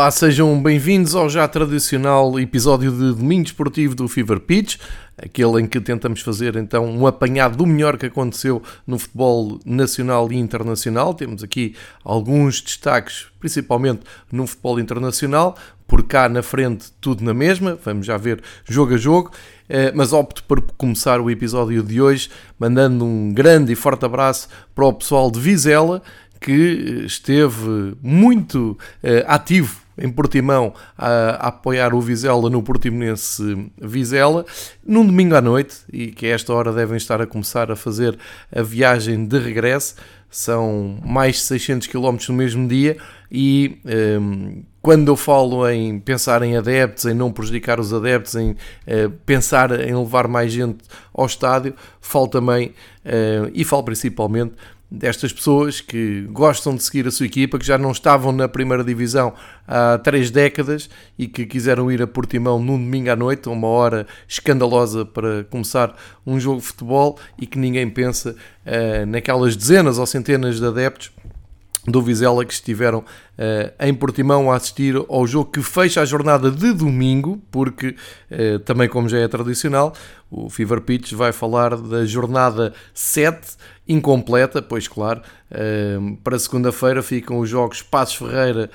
Olá, sejam bem-vindos ao já tradicional episódio de Domingo Esportivo do Fever Pitch, aquele em que tentamos fazer então um apanhado do melhor que aconteceu no futebol nacional e internacional. Temos aqui alguns destaques, principalmente no futebol internacional, por cá na frente tudo na mesma, vamos já ver jogo a jogo, eh, mas opto por começar o episódio de hoje mandando um grande e forte abraço para o pessoal de Vizela, que esteve muito uh, ativo em Portimão a, a, apoiar o Vizela no Portimonense Vizela, num domingo à noite, e que a esta hora devem estar a começar a fazer a viagem de regresso. São mais de 600 km no mesmo dia e um, quando eu falo em pensar em adeptos, em não prejudicar os adeptos, em uh, pensar em levar mais gente ao estádio, falo também uh, e falo principalmente destas pessoas que gostam de seguir a sua equipa, que já não estavam na primeira divisão há três décadas e que quiseram ir a Portimão num domingo à noite, uma hora escandalosa para começar um jogo de futebol e que ninguém pensa uh, naquelas dezenas ou centenas de adeptos do Vizela que estiveram em Portimão a assistir ao jogo que fecha a jornada de domingo, porque uh, também como já é tradicional, o Fever Pitch vai falar da jornada 7 incompleta, pois claro, uh, para segunda-feira ficam os jogos Passos Ferreira,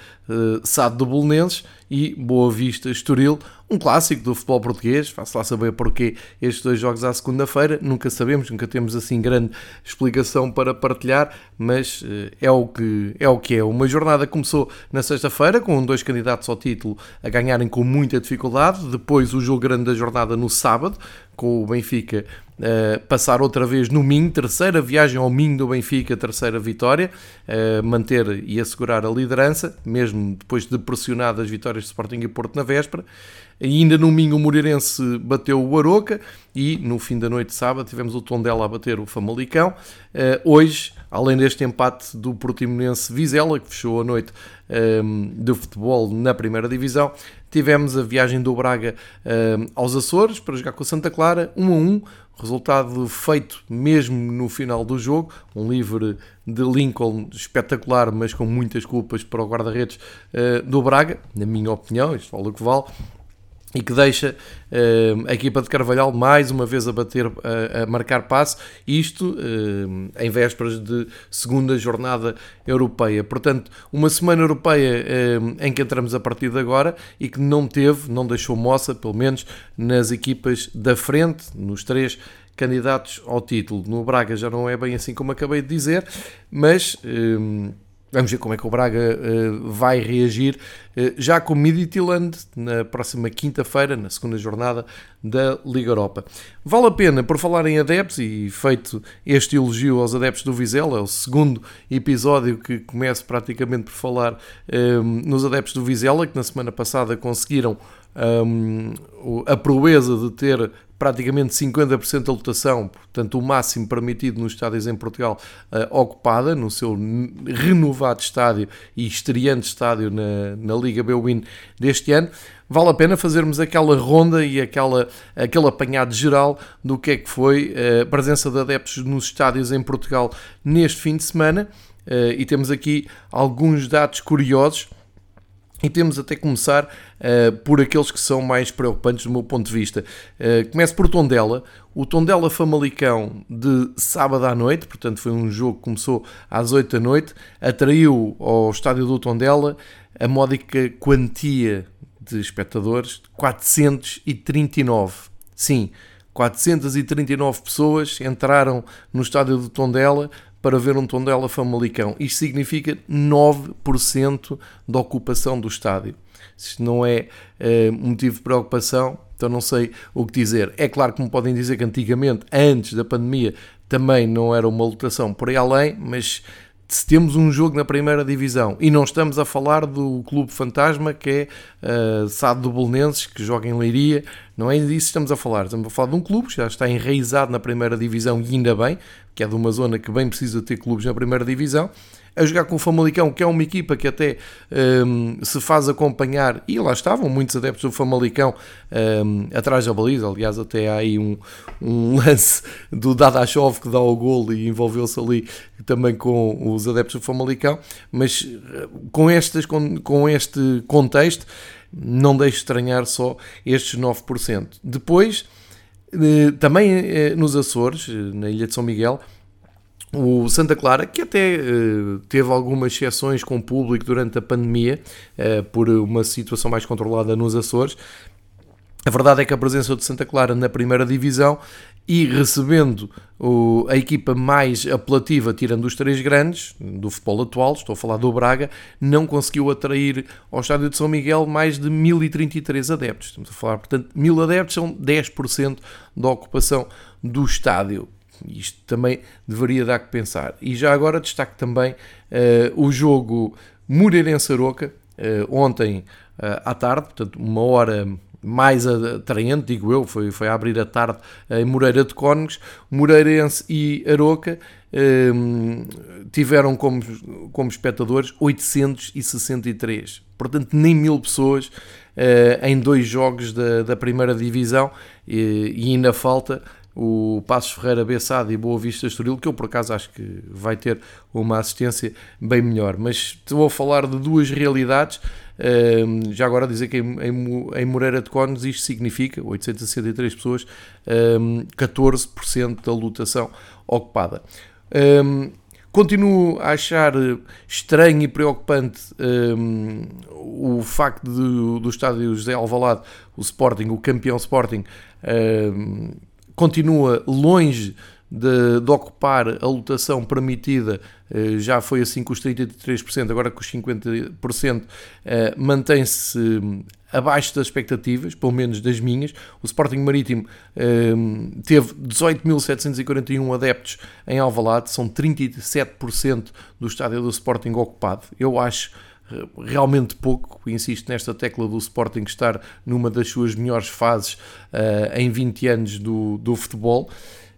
Sado do Bolonenses e Boa Vista Estoril, um clássico do futebol português, faço lá saber porquê estes dois jogos à segunda-feira, nunca sabemos, nunca temos assim grande explicação para partilhar, mas é o que é. O que é. Uma jornada começou na sexta-feira com dois candidatos ao título a ganharem com muita dificuldade, depois o jogo grande da jornada no sábado, com o Benfica Uh, passar outra vez no Minho, terceira viagem ao Minho do Benfica, terceira vitória, uh, manter e assegurar a liderança, mesmo depois de pressionadas vitórias de Sporting e Porto na véspera. Ainda no Minho o Moreirense bateu o Aroca e no fim da noite de sábado tivemos o Tondela a bater o Famalicão. Uh, hoje, além deste empate do Portimonense Vizela, que fechou a noite um, ehm, de futebol na primeira divisão, tivemos a viagem do Braga um, ehm, aos Açores para jogar com o Santa Clara, 1 a 1, resultado feito mesmo no final do jogo, um livre de Lincoln espetacular, mas com muitas culpas para o guarda-redes uh, do Braga, na minha opinião, isto vale o que vale, e que deixa uh, a equipa de Carvalhal mais uma vez a bater, a, a marcar passe, isto uh, em vésperas de segunda jornada europeia. Portanto, uma semana europeia uh, em que entramos a partir de agora e que não teve, não deixou moça, pelo menos nas equipas da frente, nos três candidatos ao título. No Braga já não é bem assim como acabei de dizer, mas Vamos ver como é que o Braga uh, vai reagir uh, já com o Midtjylland na próxima quinta-feira, na segunda jornada da Liga Europa. Vale a pena, por falar em adeptos, e feito este elogio aos adeptos do Vizela, é o segundo episódio que começo praticamente por falar um, ehm, nos adeptos do Vizela, que na semana passada conseguiram um, a proeza de ter praticamente 50% da lotação, portanto o máximo permitido nos estádios em Portugal, uh, ocupada no seu renovado estádio e estreante estádio na, na Liga Bwin deste ano. Vale a pena fazermos aquela ronda e aquela, aquele apanhado geral do que é que foi eh, a presença de adeptos nos estádios em Portugal neste fim de semana. Uh, e temos aqui alguns dados curiosos e temos até começar uh, por aqueles que são mais preocupantes do meu ponto de vista. Uh, começo por Tondela. O Tondela Famalicão de sábado à noite, portanto foi um jogo que começou às 8 da noite, atraiu ao estádio do Tondela a módica quantia de espectadores, 439. Sim, 439 pessoas entraram no estádio do Tondela para ver um Tondela Famalicão. Isto significa 9% da ocupação do estádio. Isto não é uh, motivo de preocupação, então não sei o que dizer. É claro que me podem dizer que antigamente, antes da pandemia, também não era uma lotação por aí além, mas se temos um jogo na primeira divisão e não estamos a falar do clube fantasma que é uh, Sado do Bolonenses, que joga em Leiria, não é disso que estamos a falar. Estamos a falar de um clube que já está enraizado na primeira divisão e ainda bem, que é de uma zona que bem precisa ter clubes na primeira divisão. A jogar com o Famalicão, que é uma equipa que até um, se faz acompanhar, e lá estavam muitos adeptos do Famalicão um, atrás da baliza, aliás até há aí um, um lance do Dadashov que dá o gol e envolveu-se ali também com os adeptos do Famalicão, mas eh, com, estas, com, com este contexto não deixe estranhar só estes 9%. Depois, eh, também eh, nos Açores, na Ilha de São Miguel, o Santa Clara, que até uh, teve algumas exceções com o público durante a pandemia, uh, por uma situação mais controlada nos Açores. A verdade é que a presença de Santa Clara na primeira divisão e recebendo o, a equipa mais apelativa, tirando os três grandes do futebol atual, estou a falar do Braga, não conseguiu atrair ao estádio de São Miguel mais de 1033 adeptos. Estamos a falar, portanto, mil adeptos são 10% da ocupação do estádio. Isto também deveria dar que pensar. E já agora destaque também uh, o jogo Moreirense-Aroca, uh, ontem uh, à tarde, portanto, uma hora mais atraente, digo eu, foi, foi a abrir a tarde em Moreira de Cónegos, Moreirense e Aroca tiveram como, como espectadores 863, portanto nem mil pessoas em dois jogos da, da primeira divisão e, e ainda falta o Passos Ferreira Bessado e Boa Vista Estoril, que eu por acaso acho que vai ter uma assistência bem melhor. Mas estou a falar de duas realidades. já agora dizer que em, Moreira de Cónegos isto significa 863 pessoas, 14% da lotação ocupada. Continuo a achar estranho e preocupante um, o facto de, do estádio José Alvalade, o Sporting, o campeão Sporting, um, continua longe de, de, ocupar a lotação permitida, eh, já foi assim com os 33%, agora com os 50%, eh, mantém-se hum, abaixo das expectativas, pelo menos das minhas. O Sporting Marítimo hum, teve 18.741 adeptos em Alvalade, são 37% do estádio do Sporting ocupado. Eu acho realmente pouco, insisto nesta tecla do Sporting estar numa das suas melhores fases uh, em 20 anos do, do futebol.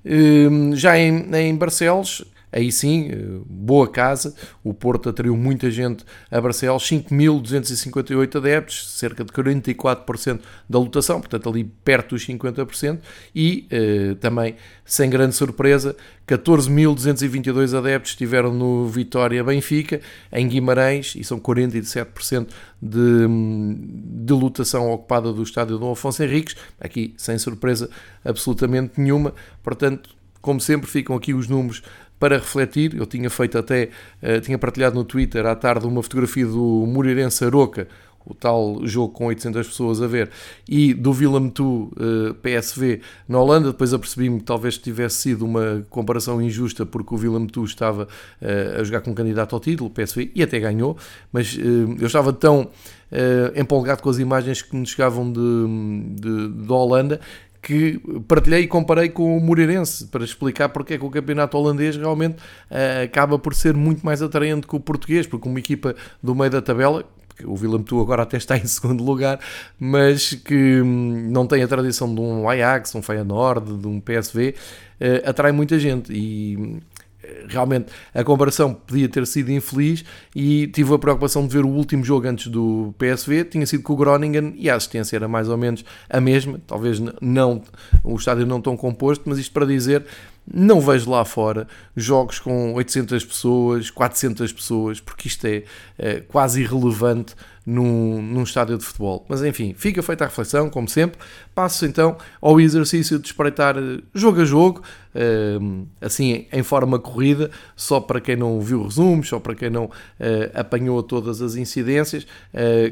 Uh, já em, em Barcelos, aí sim, boa casa. O Porto atraiu muita gente a Barcelos, 5.258 adeptos, cerca de 44% da lotação, portanto ali perto dos 50%, e eh, também, sem grande surpresa, 14.222 adeptos estiveram no Vitória Benfica, em Guimarães, e são 47% de, de lotação ocupada do estádio Dom Afonso Henriques, aqui sem surpresa absolutamente nenhuma, portanto, como sempre, ficam aqui os números para refletir. Eu tinha feito até, uh, tinha partilhado no Twitter à tarde uma fotografia do Moreirense Aroca, o tal jogo com 800 pessoas a ver, e do Willem Tu uh, PSV na Holanda. Depois apercebi-me que talvez tivesse sido uma comparação injusta, porque o Willem Tu estava uh, a jogar com um candidato ao título, PSV, e até ganhou, mas uh, eu estava tão empolgado com as imagens que me chegavam de, de, de Holanda que partilhei e comparei com o Moreirense para explicar porque é que o campeonato holandês realmente uh, acaba por ser muito mais atraente que o português, porque uma equipa do meio da tabela, o Willem Tu agora até está em segundo lugar, mas que hum, não tem a tradição de um Ajax, um Feyenoord, de um PSV, uh, eh, atrai muita gente. E realmente a comparação podia ter sido infeliz e tive a preocupação de ver o último jogo antes do PSV, tinha sido com o Groningen e a assistência era mais ou menos a mesma, talvez não o estádio não tão composto, mas isto para dizer não vejo lá fora jogos com 800 pessoas, 400 pessoas, porque isto é, é quase irrelevante num, num estádio de futebol. Mas enfim, fica feita a reflexão, como sempre. Passo então ao exercício de espreitar eh, jogo a jogo, eh, assim em forma corrida, só para quem não viu resumos, só para quem não eh, apanhou todas as incidências.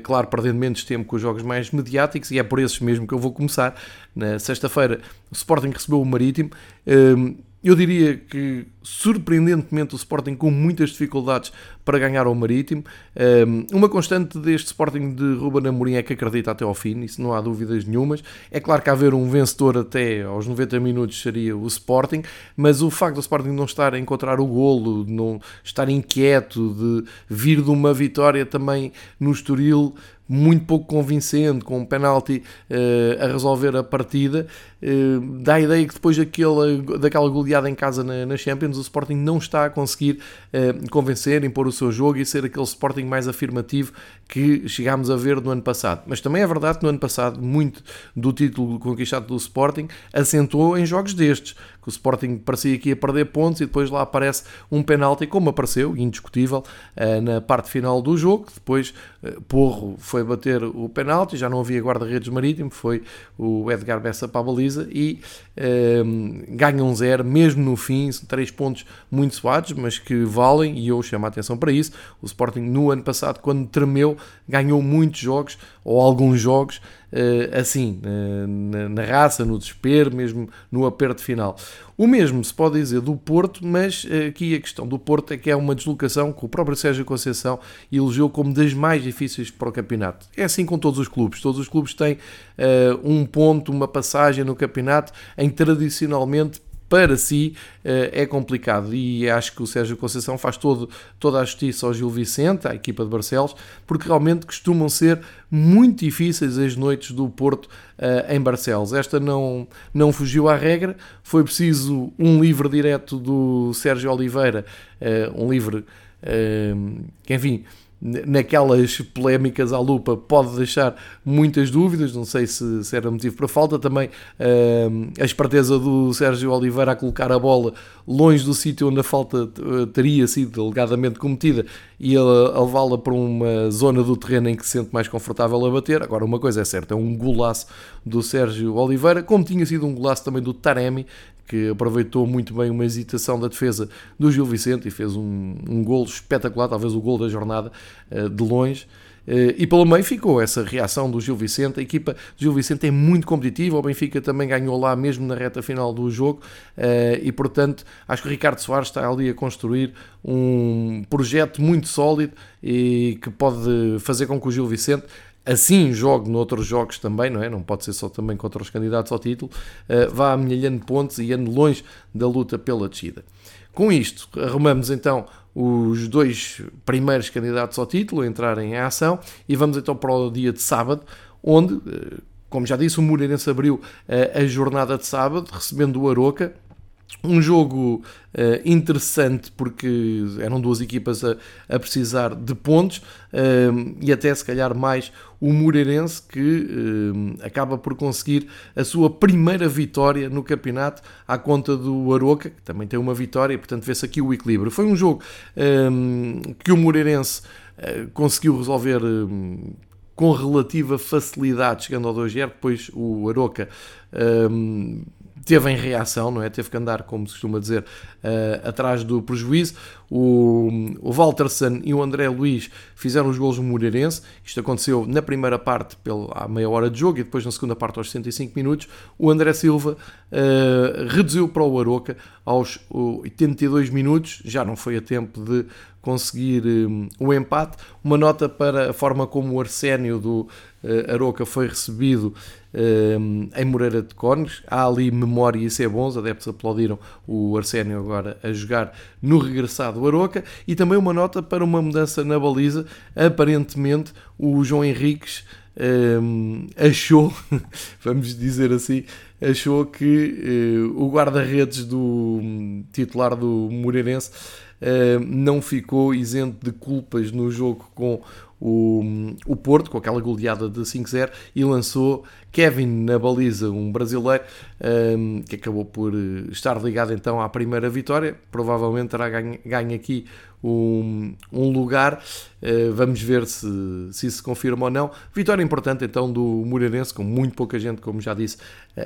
Claro, perdendo menos tempo com os jogos mais mediáticos, e é por esses mesmo que eu vou começar. Na sexta-feira, o Sporting recebeu o Marítimo. Eu diria que, surpreendentemente, o Sporting com muitas dificuldades para ganhar ao Marítimo. Uma constante deste Sporting de Ruben Amorim é que acredita até ao fim, isso não há dúvidas nenhumas. É claro que haver um vencedor até aos 90 minutos seria o Sporting, mas o facto do Sporting não estar a encontrar o golo, de não estar inquieto, de vir de uma vitória também no Estoril muito pouco convincente, com um penalti uh, a resolver a partida, uh, dá a ideia que depois daquela, daquela goleada em casa na, na Champions, anos o Sporting não está a conseguir uh, convencer, impor o seu jogo e ser aquele Sporting mais afirmativo que chegámos a ver no ano passado. Mas também é verdade que no ano passado muito do título conquistado do Sporting assentou em jogos destes, que o Sporting parecia que ia perder pontos e depois lá aparece um penalti, como apareceu, indiscutível, uh, na parte final do jogo. Depois Porro foi bater o penalti, já não havia guarda-redes marítimo, foi o Edgar Bessa para a baliza e um, ganha um zero, mesmo no fim, são três pontos muito suados, mas que valem, e eu chamo a atenção para isso. O Sporting, no ano passado, quando tremeu, ganhou muitos jogos, ou alguns jogos, assim, uh, na, raça, no desespero, mesmo no aperto final. O mesmo se pode dizer do Porto, mas uh, aqui a questão do Porto é que é uma deslocação que o próprio Sérgio Conceição elogiou como das mais difíceis para o campeonato. É assim com todos os clubes. Todos os clubes têm um ponto, uma passagem no campeonato em tradicionalmente para si eh, é complicado e acho que o Sérgio Conceição faz todo, toda a justiça ao Gil Vicente, à equipa de Barcelos, porque realmente costumam ser muito difíceis as noites do Porto uh, em Barcelos. Esta não, não fugiu à regra, foi preciso um livre direto do Sérgio Oliveira, uh, um livre que, enfim, naquelas polémicas à lupa pode deixar muitas dúvidas, não sei se, se era motivo para falta, também uh, a esperteza do Sérgio Oliveira a colocar a bola longe do sítio onde a falta uh, teria sido alegadamente cometida e a, a levá-la para uma zona do terreno em que se sente mais confortável a bater. Agora, uma coisa é certa, é um golaço do Sérgio Oliveira, como tinha sido um golaço também do Taremi, que aproveitou muito bem uma hesitação da defesa do Gil Vicente e fez um, um espetacular, talvez o gol da jornada, eh, de longe. Eh, e pelo meio ficou essa reação do Gil Vicente. A equipa do Gil Vicente é muito competitiva. O Benfica também ganhou lá mesmo na reta final do jogo. Eh, e portanto, acho que o Ricardo Soares está ali a construir um projeto muito sólido e que pode fazer com que o Gil Vicente assim jogue noutros jogos também, não é? Não pode ser só também contra os candidatos ao título, uh, vá amelhando pontos e ande longe da luta pela descida. Com isto, arrumamos então os dois primeiros candidatos ao título a entrarem em ação e vamos então para o dia de sábado, onde, eh, como já disse, o Moreirense abriu eh, a jornada de sábado, recebendo o Aroca, um jogo uh, interessante porque eram duas equipas a, a precisar de pontos uh, e até se calhar mais o Moreirense que uh, acaba por conseguir a sua primeira vitória no campeonato à conta do Aroca, que também tem uma vitória e portanto vê-se aqui o equilíbrio. Foi um jogo que o Moreirense conseguiu resolver com relativa facilidade, chegando ao 2-0, depois o Aroca teve em reação, não é? Teve que andar, como se costuma dizer, uh, atrás do prejuízo. O, o Walterson e o André Luiz fizeram os gols no Moreirense. Isto aconteceu na primeira parte, pela, à meia hora de jogo, e depois na segunda parte, aos 65 minutos. O André Silva uh, reduziu para o Aroca aos 82 minutos. Já não foi a tempo de conseguir um, o empate. Uma nota para a forma como o Arsénio do uh, Aroca foi recebido em Moreira de Cónegos. Há ali memória e isso é bom. Os adeptos aplaudiram o Arsénio agora a jogar no regressado Aroca. E também uma nota para uma mudança na baliza. Aparentemente, o João Henriques achou, vamos dizer assim, achou que uh, o guarda-redes do um, titular do Moreirense não ficou isento de culpas no jogo com o, o Porto, com aquela goleada de 5-0, e lançou Kevin na baliza, um brasileiro, um, que acabou por eh, estar ligado então à primeira vitória. Provavelmente terá ganho, ganho aqui um, um lugar. Uh, vamos ver se, se isso se confirma ou não. Vitória importante então do Moreirense, com muito pouca gente, como já disse,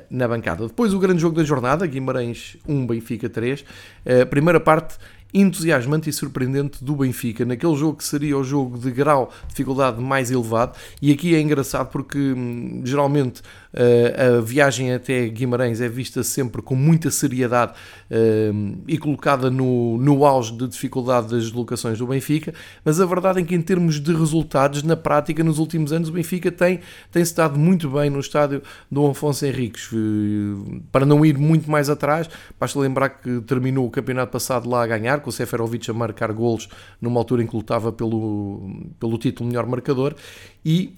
na bancada. Depois o grande jogo da jornada, Guimarães 1, Benfica 3. Uh, primeira parte entusiasmante e surpreendente do Benfica, naquele jogo que seria o jogo de grau de dificuldade mais elevado. E aqui é engraçado porque hum, geralmente a viagem até Guimarães é vista sempre com muita seriedade uh, e colocada no, no auge de dificuldade das deslocações do Benfica, mas a verdade é que, em termos de resultados, na prática, nos últimos anos, o Benfica tem, tem estado muito bem no estádio do Afonso Henriques. Uh, para não ir muito mais atrás, basta lembrar que terminou o campeonato passado lá a ganhar, com o Seferovic a marcar golos numa altura em que lutava pelo, pelo título melhor marcador, e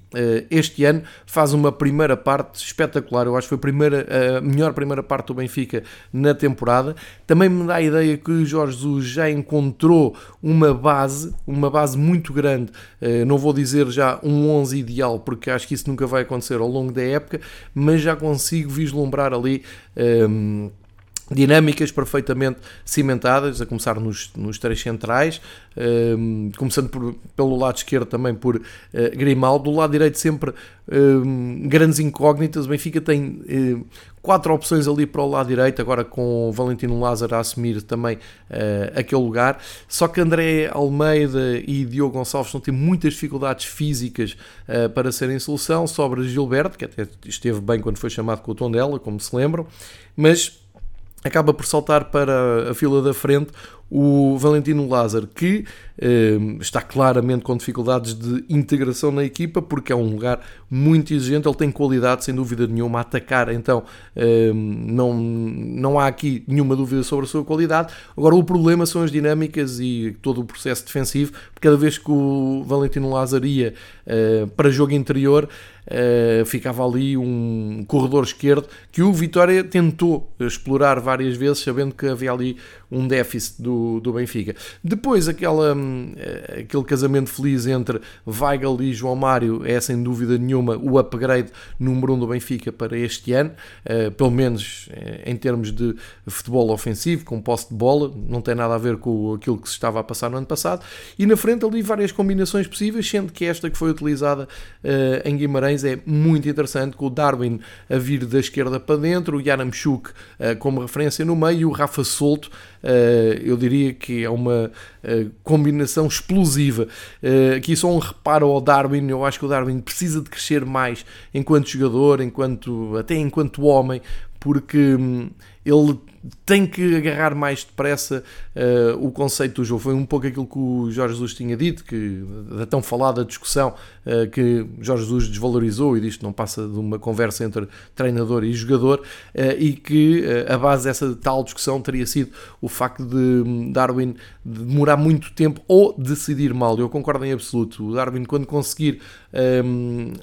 este ano faz uma primeira parte espetacular. Eu acho que foi a, primeira, a melhor primeira parte do Benfica na temporada. Também me dá a ideia que o Jorge Jesus já encontrou uma base, uma base muito grande. Uh, não vou dizer já um 11 ideal, porque acho que isso nunca vai acontecer ao longo da época, mas já consigo vislumbrar ali. Ehm, dinâmicas perfeitamente cimentadas, a começar nos, nos três centrais, ehm, começando por, pelo lado esquerdo também por uh, Grimaldo, do lado direito sempre um, grandes incógnitas, o Benfica tem uh, quatro opções ali para o lado direito, agora com o Valentino Lázaro a assumir também uh, aquele lugar, só que André Almeida e Diogo Gonçalves não têm muitas dificuldades físicas para serem solução, sobra Gilberto, que até esteve bem quando foi chamado com o tom dela, como se lembram, mas acaba por saltar para a fila da frente o Valentino Lázaro, que eh, está claramente com dificuldades de integração na equipa, porque é um lugar muito exigente, ele tem qualidade, sem dúvida nenhuma, a atacar, então eh, não, não há aqui nenhuma dúvida sobre a sua qualidade. Agora, o problema são as dinâmicas e todo o processo defensivo, porque cada vez que o Valentino Lázaro ia eh, para jogo interior, Uh, ficava ali um corredor esquerdo que o Vitória tentou explorar várias vezes, sabendo que havia ali um déficit do, do Benfica. Depois, aquela, hum, eh, aquele casamento feliz entre Weigl e João Mário é sem dúvida nenhuma o upgrade número um do Benfica para este ano, uh, pelo menos em termos de futebol ofensivo, com posse de bola, não tem nada a ver com aquilo que se estava a passar no ano passado. E na frente ali várias combinações possíveis, sendo que esta que foi utilizada em Guimarães é muito interessante, com o Darwin a vir da esquerda para dentro, o Yaramchuk como referência no meio e o Rafa Solto, eu diria que é uma uh, combinação explosiva. aqui só um reparo ao Darwin, eu acho que o Darwin precisa de crescer mais enquanto jogador, enquanto até enquanto homem, porque hum, ele tem que agarrar mais depressa uh, o conceito do jogo. Foi um pouco aquilo que o Jorge Jesus tinha dito, que da tão falada discussão uh, que Jorge Jesus desvalorizou e disto não passa de uma conversa entre treinador e jogador, uh, e que a base dessa tal discussão teria sido o facto de Darwin demorar muito tempo ou decidir mal. Eu concordo em absoluto. O Darwin, quando conseguir um,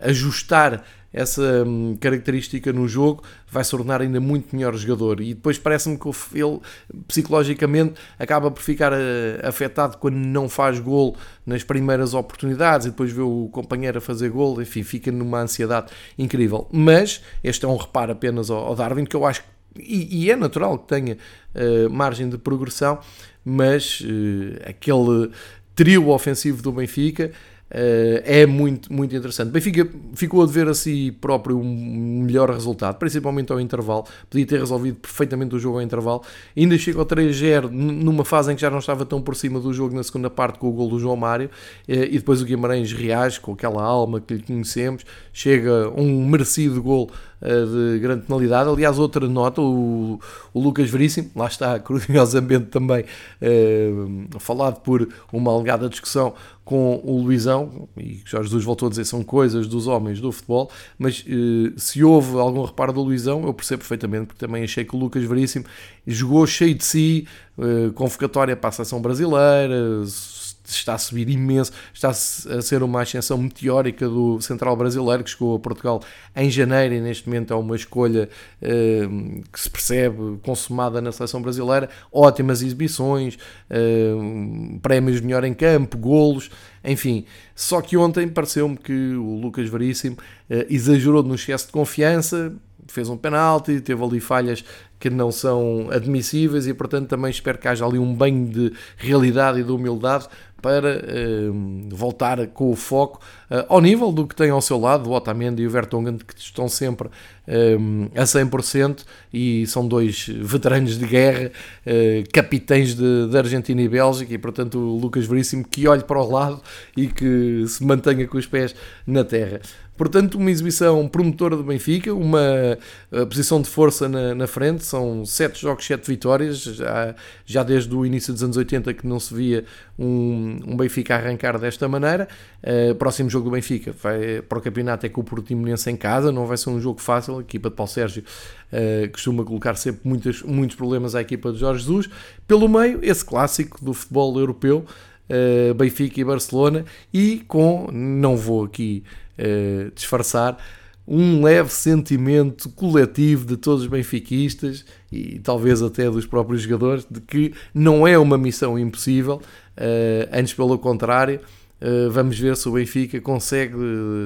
ajustar essa hum, característica no jogo, vai se tornar ainda muito melhor jogador. E depois parece-me que ele psicologicamente acaba por ficar eh, afetado quando não faz gol nas primeiras oportunidades e depois vê o companheiro a fazer gol, enfim, fica numa ansiedade incrível. Mas este é um reparo apenas ao Darwin, que eu acho e, e é natural que tenha uh, margem de progressão, mas uh, aquele trio ofensivo do Benfica é muito, muito interessante. Benfica ficou a dever a si próprio um melhor resultado, principalmente ao intervalo. Podia ter resolvido perfeitamente o jogo ao intervalo. Ainda chega ao 3-0 numa fase em que já não estava tão por cima do jogo na segunda parte com o gol do João Mário. Uh, e depois o Guimarães reage com aquela alma que lhe conhecemos. Chega um merecido gol de grande penalidade. Aliás, outra nota, o, o Lucas Veríssimo, lá está, curiosamente também falado por uma alegada discussão com o Luizão, e Jorge Jesus voltou a dizer são coisas dos homens do futebol, mas eh, se houve algum reparo do Luizão, eu percebo perfeitamente, porque também achei que o Lucas Veríssimo jogou cheio de si, eh, convocatória para a seleção brasileira, está a subir imenso, está a ser uma ascensão meteórica do central brasileiro que chegou a Portugal em janeiro e neste momento é uma escolha uh, que se percebe consumada na seleção brasileira. Ótimas exibições, uh, prémios de melhor em campo, golos, enfim. Só que ontem pareceu-me que o Lucas Veríssimo uh, exagerou no excesso de confiança, fez um penalti, teve ali falhas que não são admissíveis e, portanto, também espero que haja ali um banho de realidade e de humildade para uh, voltar com o foco uh, ao nível do que tem ao seu lado, o Otamendi e o Vertonghen, que estão sempre uh, a 100% e são dois veteranos de guerra, uh, capitães de, Argentina e Bélgica, e portanto o Lucas Veríssimo que olhe para o lado e que se mantenha com os pés na terra. Portanto, uma exibição promotora do Benfica, uma posição de força na, na, frente, são 7 jogos, 7 vitórias, já, já desde o início dos anos 80 que não se via um, um Benfica arrancar desta maneira. Uh, próximo jogo do Benfica vai para o campeonato é com o Portimonense em casa, não vai ser um jogo fácil, a equipa de Paulo Sérgio uh, costuma colocar sempre muitas, muitos problemas à equipa de Jorge Jesus. Pelo meio, esse clássico do futebol europeu, uh, Benfica e Barcelona, e com, não vou aqui uh, disfarçar, um leve sentimento coletivo de todos os benfiquistas e talvez até dos próprios jogadores de que não é uma missão impossível, antes pelo contrário. Uh, vamos ver se o Benfica consegue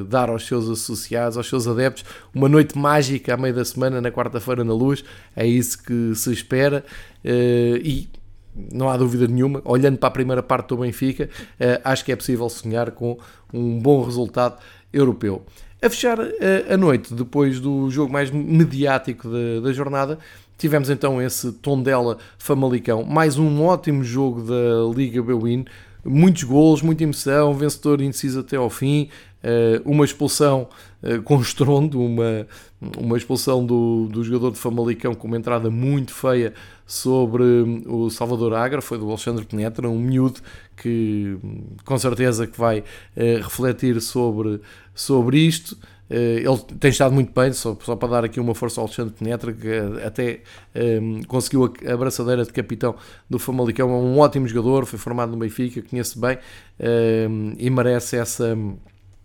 dar aos seus associados, aos seus adeptos, uma noite mágica à meio da semana, na quarta-feira na luz. É isso que se espera. E não há dúvida nenhuma, olhando para a primeira parte do Benfica, acho que é possível sonhar com um bom resultado europeu. A fechar a noite, depois do jogo mais mediático da jornada, tivemos então esse Tondela Famalicão, mais um ótimo jogo da Liga Bwin, muitos golos, muita emoção, vencedor indeciso até ao fim, eh, uma expulsão eh, com estrondo, uma, uma expulsão do, do jogador de Famalicão com uma entrada muito feia sobre o Salvador Agra, foi do Alexandre Penetra, um miúdo que com certeza que vai eh, refletir sobre, sobre isto. Ele tem estado muito bem, só, só para dar aqui uma força ao Alexandre Penetra, que até um, conseguiu a, braçadeira de capitão do Famalicão, é um ótimo jogador, foi formado no Benfica, conhece bem um, e merece essa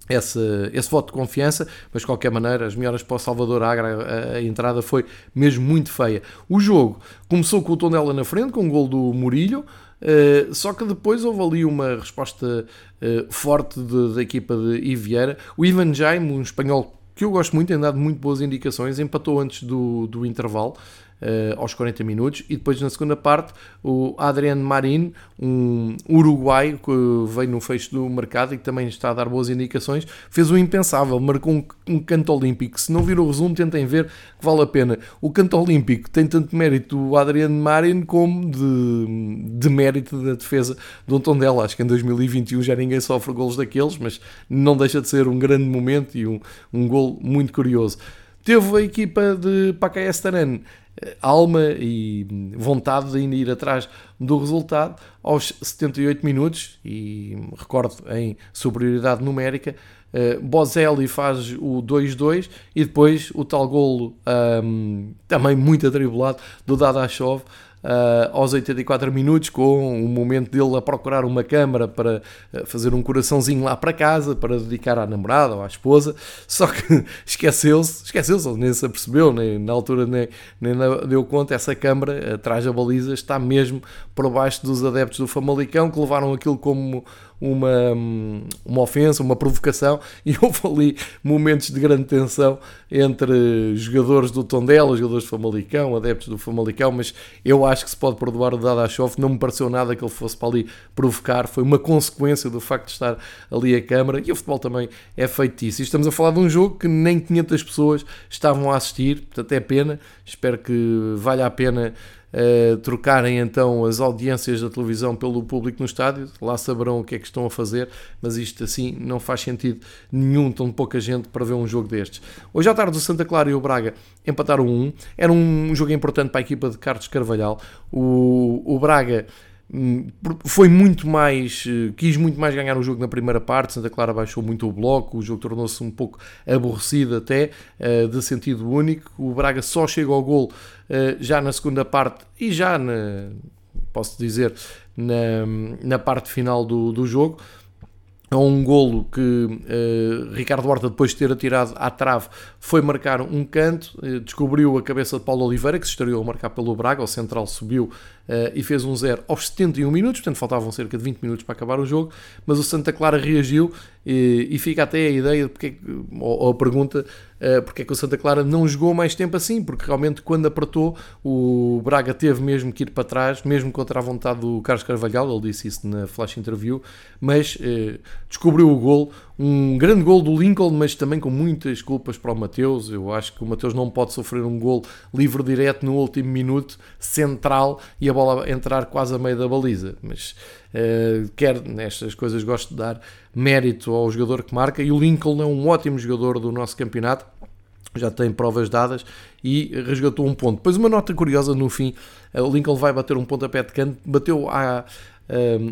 esse, esse voto de confiança, mas de qualquer maneira, as melhoras para o Salvador Agra, a, a, entrada foi mesmo muito feia. O jogo começou com o Tondela na frente, com o um gol do Murilho, uh, só que depois houve ali uma resposta uh, forte da equipa de Ivieira. O Ivan Jaime, um espanhol que eu gosto muito, tem dado muito boas indicações, empatou antes do, do intervalo uh, aos 40 minutos. E depois na segunda parte, o Adriano Marin, um uruguaio que veio no fecho do mercado e que também está a dar boas indicações, fez o impensável, marcou um, um canto olímpico. Se não viram o resumo, tentem ver que vale a pena. O canto olímpico tem tanto mérito do Adriano Marin como de, de mérito da defesa do Tondela. Acho que em 2021 já ninguém sofre golos daqueles, mas não deixa de ser um grande momento e um, um gol muito curioso. Teve a equipa de Pacaestaran alma e vontade de ir atrás do resultado aos 78 minutos e recordo em superioridade numérica uh, Bozelli faz o 2-2 e depois o tal golo um, também muito atribulado do Dadashov uh, aos 84 minutos, com o momento dele a procurar uma câmara para ah, fazer um coraçãozinho lá para casa, para dedicar à namorada ou à esposa, só que esqueceu-se, esqueceu-se, nem se apercebeu, nem na altura nem, nem deu conta, essa câmara atrás da baliza está mesmo por baixo dos adeptos do Famalicão, que levaram aquilo como uma, uma ofensa, uma provocação, e houve ali momentos de grande tensão entre jogadores do Tondela, jogadores do Famalicão, adeptos do Famalicão, mas eu acho que se pode perdoar o Dadashov, não me pareceu nada que ele fosse para ali provocar, foi uma consequência do facto de estar ali a câmara, e o futebol também é feito. E estamos a falar de um jogo que nem 500 pessoas estavam a assistir, portanto é pena, espero que valha a pena uh, trocarem então as audiências da televisão pelo público no estádio, lá saberão o que é que estão a fazer, mas isto assim não faz sentido nenhum, tão pouca gente para ver um jogo destes. Hoje à tarde o Santa Clara e o Braga empataram um, era um jogo importante para a equipa de Carlos Carvalhal, o, o Braga foi muito mais, eh, quis muito mais ganhar o jogo na primeira parte, Santa Clara baixou muito o bloco, o jogo tornou-se um pouco aborrecido até, eh, de sentido único, o Braga só chega ao gol eh, já na segunda parte e já, na, posso dizer, na, na parte final do, do jogo, a um golo que uh, Ricardo Horta, depois de ter atirado à trave, foi marcar um canto, descobriu a cabeça de Paulo Oliveira, que se estreou a marcar pelo Braga, o central subiu uh, e fez um zero aos 71 minutos, portanto faltavam cerca de 20 minutos para acabar o jogo, mas o Santa Clara reagiu e, e fica até a ideia, de porque, ou, ou a pergunta, uh, porque é que o Santa Clara não jogou mais tempo assim, porque realmente quando apertou o Braga teve mesmo que ir para trás, mesmo contra a vontade do Carlos Carvalhal, ele disse isso na flash interview, mas uh, descobriu o gol, um grande gol do Lincoln, mas também com muitas culpas para o Mateus. Eu acho que o Mateus não pode sofrer um gol livre direto no último minuto, central, e a bola entrar quase a meio da baliza. Mas uh, quer nestas coisas gosto de dar mérito ao jogador que marca, e o Lincoln é um ótimo jogador do nosso campeonato. Já tem provas dadas e resgatou um ponto. Depois, uma nota curiosa no fim: o Lincoln vai bater um pontapé de canto, bateu à,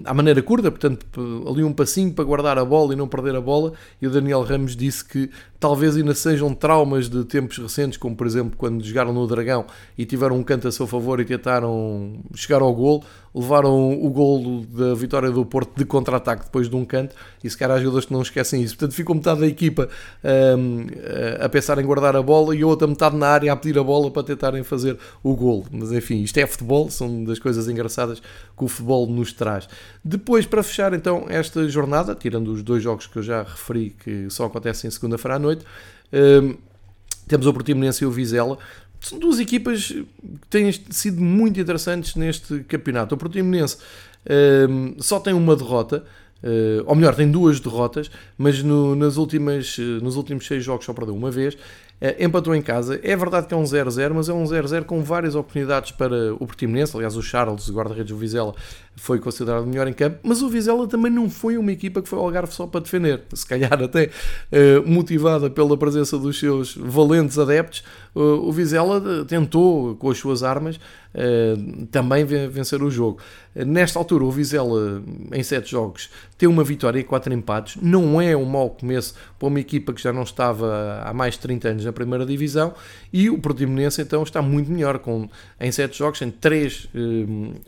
à maneira curta, portanto, ali um passinho para guardar a bola e não perder a bola. E o Daniel Ramos disse que talvez ainda sejam traumas de tempos recentes, como por exemplo quando jogaram no Dragão e tiveram um canto a seu favor e tentaram chegar ao gol, levaram o gol da vitória do Porto de contra-ataque depois de um canto e se calhar há jogadores que não esquecem isso. Portanto, ficou metade da equipa um, a pensar em guardar a bola e a outra metade na área a pedir a bola para tentarem fazer o gol. Mas enfim, isto é futebol, são das coisas engraçadas que o futebol nos traz. Depois, para fechar então esta jornada, tirando os dois jogos que eu já referi que só acontecem segunda-feira à noite, um, temos o Portimonense e o Vizela são duas equipas que têm sido muito interessantes neste campeonato. O Portimonense uh, só tem uma derrota, uh, ou melhor, tem duas derrotas, mas no, nas últimas, nos últimos seis jogos só perdeu uma vez. Uh, empatou em casa. É verdade que é um 0-0, mas é um 0-0 com várias oportunidades para o Portimonense. Aliás, o Charles, guarda-redes do Vizela, foi considerado melhor em campo, mas o Vizela também não foi uma equipa que foi ao Algarve só para defender, se calhar até uh, motivada pela presença dos seus valentes adeptos, uh, o Vizela tentou, com as suas armas, também vencer o jogo. Nesta altura, o Vizela, em 7 jogos, tem uma vitória e 4 empates, não é um mau começo para uma equipa que já não estava há mais de 30 anos na primeira divisão, e o Portimonense então está muito melhor, com, em 7 jogos, tem 3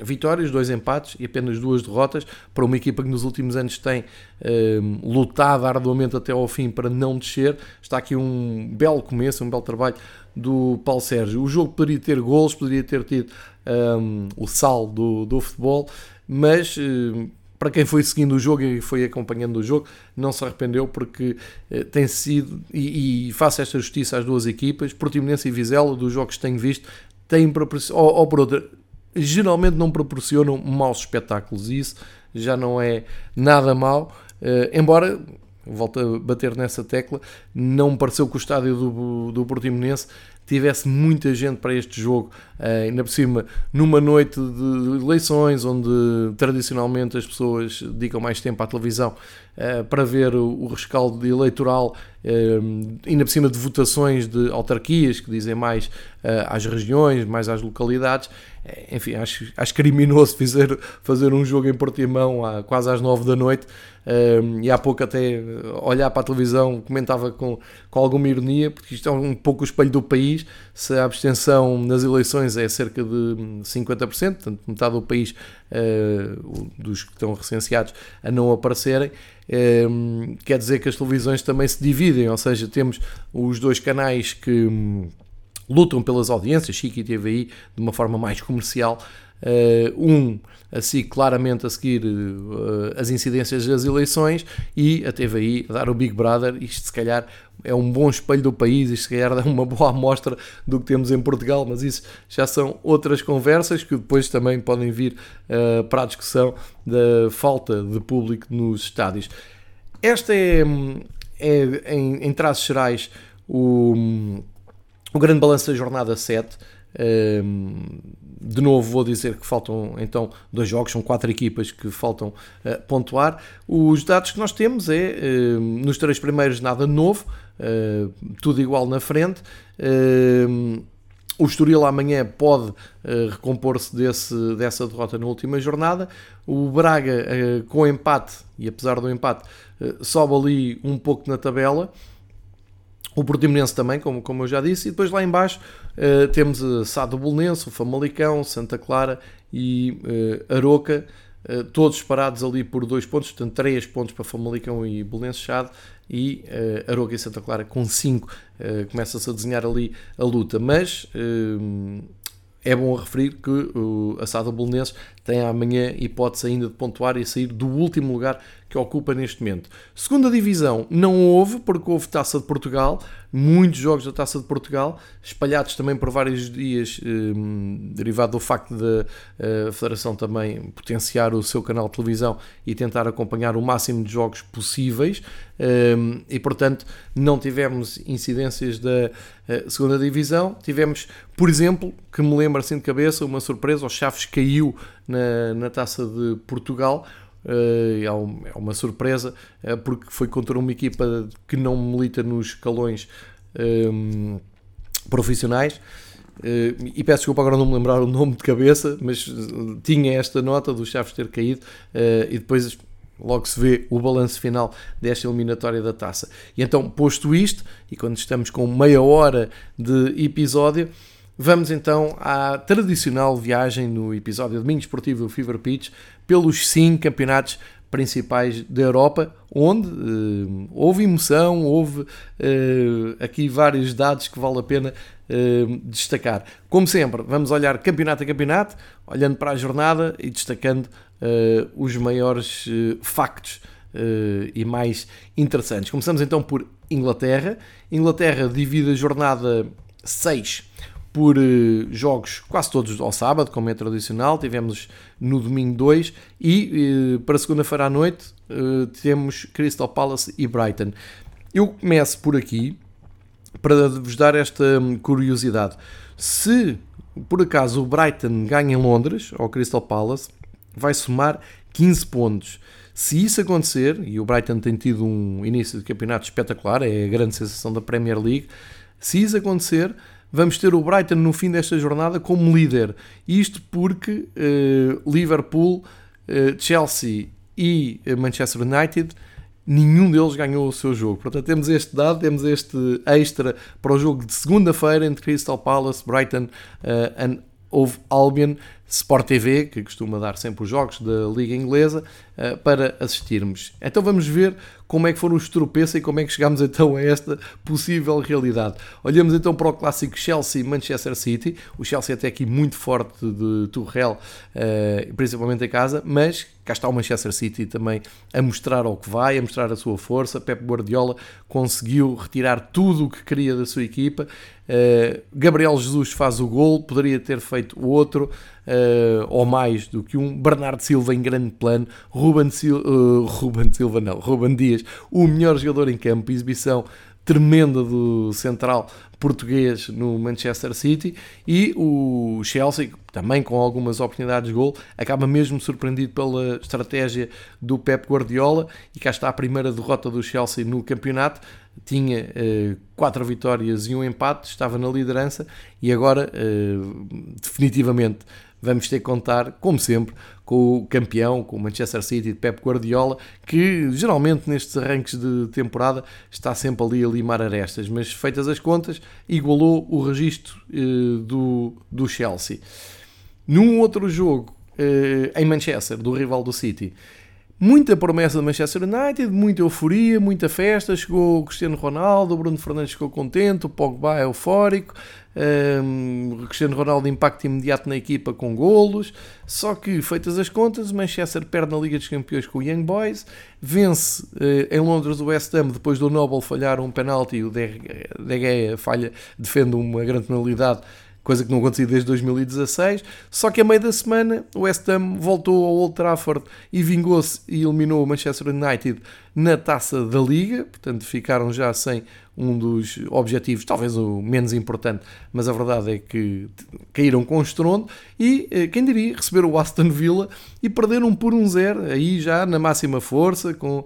vitórias, 2 empates, e apenas duas derrotas para uma equipa que nos últimos anos tem um, lutado arduamente até ao fim para não descer. Está aqui um belo começo, um belo trabalho do Paulo Sérgio. O jogo poderia ter gols, poderia ter tido um, o sal do, do futebol, mas um, para quem foi seguindo o jogo e foi acompanhando o jogo, não se arrependeu porque uh, tem sido, e, e faço esta justiça às duas equipas, Portimonense e Vizela, dos jogos que tenho visto, têm ou, ou por outra, geralmente não proporcionam maus espetáculos. Isso já não é nada mau, uh, embora, volto a bater nessa tecla, não me pareceu que o estádio do, do Portimonense tivesse muita gente para este jogo, uh, ainda por cima, numa noite de eleições, onde tradicionalmente as pessoas dedicam mais tempo à televisão para ver o, rescaldo eleitoral, uh, ainda por cima de votações de autarquias que dizem mais às regiões, mais às localidades. Enfim, acho, acho criminoso fazer, fazer um jogo em Portimão à, quase às nove da noite. e há pouco até olhar para a televisão comentava com, com alguma ironia, porque isto é um pouco o espelho do país se a abstenção nas eleições é cerca de 50%, portanto, metade do país, uh, dos que estão recenseados, a não aparecerem, uh, quer dizer que as televisões também se dividem, ou seja, temos os dois canais que um, lutam pelas audiências, Chico e TVI, de uma forma mais comercial, um assim claramente a seguir uh, as incidências das eleições e a TVI a dar o Big Brother, isto se calhar é um bom espelho do país, isto se calhar dá uma boa amostra do que temos em Portugal, mas isso já são outras conversas que depois também podem vir uh, para a discussão da falta de público nos estádios. Esta é, é em, em traços gerais o, o grande balanço da jornada 7 de novo vou dizer que faltam então dois jogos, são quatro equipas que faltam uh, pontuar. Os dados que nós temos é uh, nos três primeiros nada novo, uh, tudo igual na frente. o Estoril amanhã pode recompor-se desse, dessa derrota na última jornada. O Braga com empate, e apesar do empate, sobe ali um pouco na tabela. O Portimonense também, como, como eu já disse, e depois lá embaixo uh, temos a Sado Bolonense, o Famalicão, Santa Clara e uh, Aroca, uh, todos parados ali por dois pontos, portanto três pontos para Famalicão e Bolonense Chade, e uh, Aroca e Santa Clara com cinco, começa-se a desenhar ali a luta, mas é bom referir que o Assado Bolonense tem amanhã hipótese ainda de pontuar e sair do último lugar que ocupa neste momento. Segunda divisão não houve, porque houve Taça de Portugal, muitos jogos da Taça de Portugal, espalhados também por vários dias, eh, derivado do facto da eh, Federação também potenciar o seu canal de televisão e tentar acompanhar o máximo de jogos possíveis, eh, e portanto não tivemos incidências da eh, segunda divisão. Tivemos, por exemplo, que me lembra assim de cabeça, uma surpresa, o Chaves caiu na, na Taça de Portugal, Uh, é uma surpresa uh, porque foi contra uma equipa que não milita nos escalões um, profissionais. Uh, e peço desculpa agora não me lembrar o nome de cabeça, mas tinha esta nota do Chaves ter caído e depois logo se vê o balanço final desta eliminatória da taça. E então, posto isto, e quando estamos com meia hora de episódio, vamos então à tradicional viagem no episódio de Domingo Esportivo do Fever Pitch pelos cinco campeonatos principais da Europa, onde uh, houve emoção, houve uh, aqui vários dados que vale a pena uh, destacar. Como sempre, vamos olhar campeonato a campeonato, olhando para a jornada e destacando os maiores factos e mais interessantes. Começamos então por Inglaterra. Inglaterra divide a jornada 6 por uh, jogos quase todos ao sábado, como é tradicional. Tivemos no domingo 2 e uh, para segunda-feira à noite uh, temos Crystal Palace e Brighton. Eu começo por aqui para vos dar esta hum, curiosidade. Se por acaso o Brighton ganha em Londres, ao Crystal Palace, vai somar 15 pontos. Se isso acontecer, e o Brighton tem tido um início de campeonato espetacular, é a grande sensação da Premier League, se isso acontecer, vamos ter o Brighton no fim desta jornada como líder. Isto porque uh, Liverpool, uh, Chelsea e uh, Manchester United nenhum deles ganhou o seu jogo. Portanto, temos este dado, temos este extra para o jogo de segunda-feira entre Crystal Palace, Brighton uh, and Albion. Sport TV, que costuma dar sempre os jogos da Liga Inglesa, uh, para assistirmos. Então vamos ver como é que foram os tropeços e como é que chegamos então a esta possível realidade. Olhamos então para o clássico Chelsea-Manchester City, o Chelsea até aqui muito forte de Tuchel, uh, principalmente em casa, mas cá está o Manchester City também a mostrar ao que vai, a mostrar a sua força. Pep Guardiola conseguiu retirar tudo o que queria da sua equipa. Uh, Gabriel Jesus faz o gol, poderia ter feito outro uh, ou mais do que um. Bernardo Silva em grande plano, Ruben, Sil uh, Ruben Silva não, Ruben Dias, o melhor jogador em campo, exibição tremenda do central português no Manchester City e o Chelsea, também com algumas oportunidades de gol, acaba mesmo surpreendido pela estratégia do Pep Guardiola e cá está a primeira derrota do Chelsea no campeonato, tinha uh, quatro vitórias e um empate, estava na liderança e agora uh, definitivamente vamos ter que contar, como sempre, com o campeão, com o Manchester City de Pep Guardiola, que geralmente nestes arranques de temporada está sempre ali a limar arestas, mas feitas as contas, igualou o registro eh, do, do Chelsea. Num outro jogo, eh, em Manchester, do rival do City, Muita promessa do Manchester United, muita euforia, muita festa. Chegou o Cristiano Ronaldo, o Bruno Fernandes ficou contente, o Pogba é eufórico, um, o Cristiano Ronaldo impacto imediato na equipa com golos. Só que, feitas as contas, o Manchester perde na Liga dos Campeões com o Young Boys, vence uh, em Londres o West Ham depois do Noble falhar um penalti, o De Gea falha, defende uma grande penalidade coisa que não acontecia desde 2016. Só que a meio da semana o West Ham voltou ao Old Trafford e vingou-se e eliminou o Manchester United na taça da Liga, portanto ficaram já sem um dos objetivos, talvez o menos importante, mas a verdade é que caíram com estrondo e, eh, quem diria, receberam o Aston Villa e perderam por um zero, aí já na máxima força, com uh,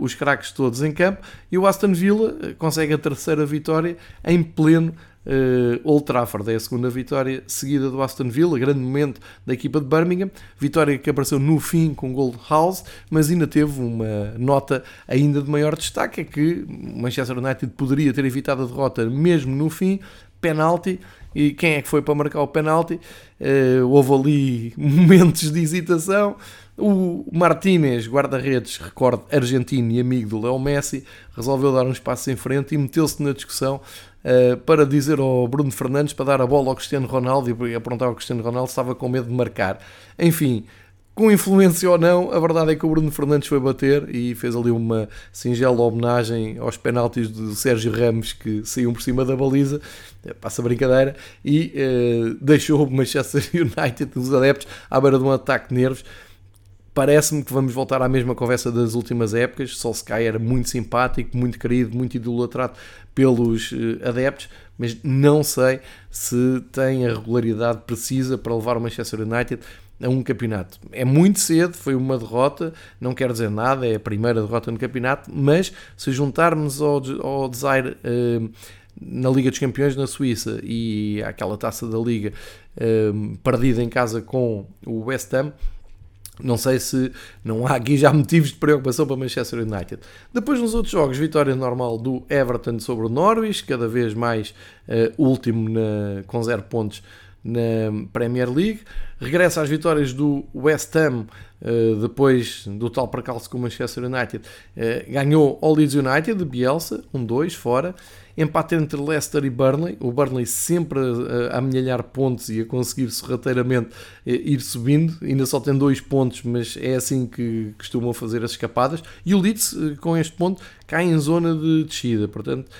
os craques todos em campo, e o Aston Villa eh, consegue a terceira vitória em pleno uh, Old Trafford. É a segunda vitória seguida do Aston Villa, grande momento da equipa de Birmingham. Vitória que apareceu no fim com Gold House, mas ainda teve uma nota ainda de maior destaque: é que o Manchester United poderia ter evitado a derrota mesmo no fim. Penalti, e quem é que foi para marcar o penalti? Uh, houve ali momentos de hesitação. O Martínez, guarda-redes, recorde argentino e amigo do Léo Messi, resolveu dar um espaço em frente e meteu-se na discussão para dizer ao Bruno Fernandes para dar a bola ao Cristiano Ronaldo e apontar ao Cristiano Ronaldo estava com medo de marcar. Enfim, com influência ou não, a verdade é que o Bruno Fernandes foi bater e fez ali uma singela homenagem aos penaltis do Sérgio Ramos que saíam por cima da baliza, eh, passa brincadeira, e uh, deixou o Manchester United, os adeptos, à beira de um ataque de nervos. Parece-me que vamos voltar à mesma conversa das últimas épocas. Solskjaer era muito simpático, muito querido, muito idolatrado pelos eh, adeptos, mas não sei se tem a regularidade precisa para levar o Manchester United a um campeonato. É muito cedo, foi uma derrota, não quer dizer nada, é a primeira derrota no campeonato, mas se juntarmos ao, ao Desire uh, na Liga dos Campeões na Suíça e aquela taça da Liga uh, perdida em casa com o West Ham, não sei se não há aqui já motivos de preocupação para Manchester United. Depois nos outros jogos, vitória normal do Everton sobre o Norwich, cada vez mais uh, último na, com 0 pontos na Premier League. Regressa às vitórias do West Ham, uh, depois do tal percalço com o Manchester United. Uh, ganhou ao Leeds United de Bielsa, 1-2 um fora empate entre Leicester e Burnley, o Burnley sempre a, amelhar pontos e a conseguir sorrateiramente eh, ir subindo, ainda só tem dois pontos, mas é assim que costumam fazer as escapadas, e o Leeds eh, com este ponto cai em zona de descida, portanto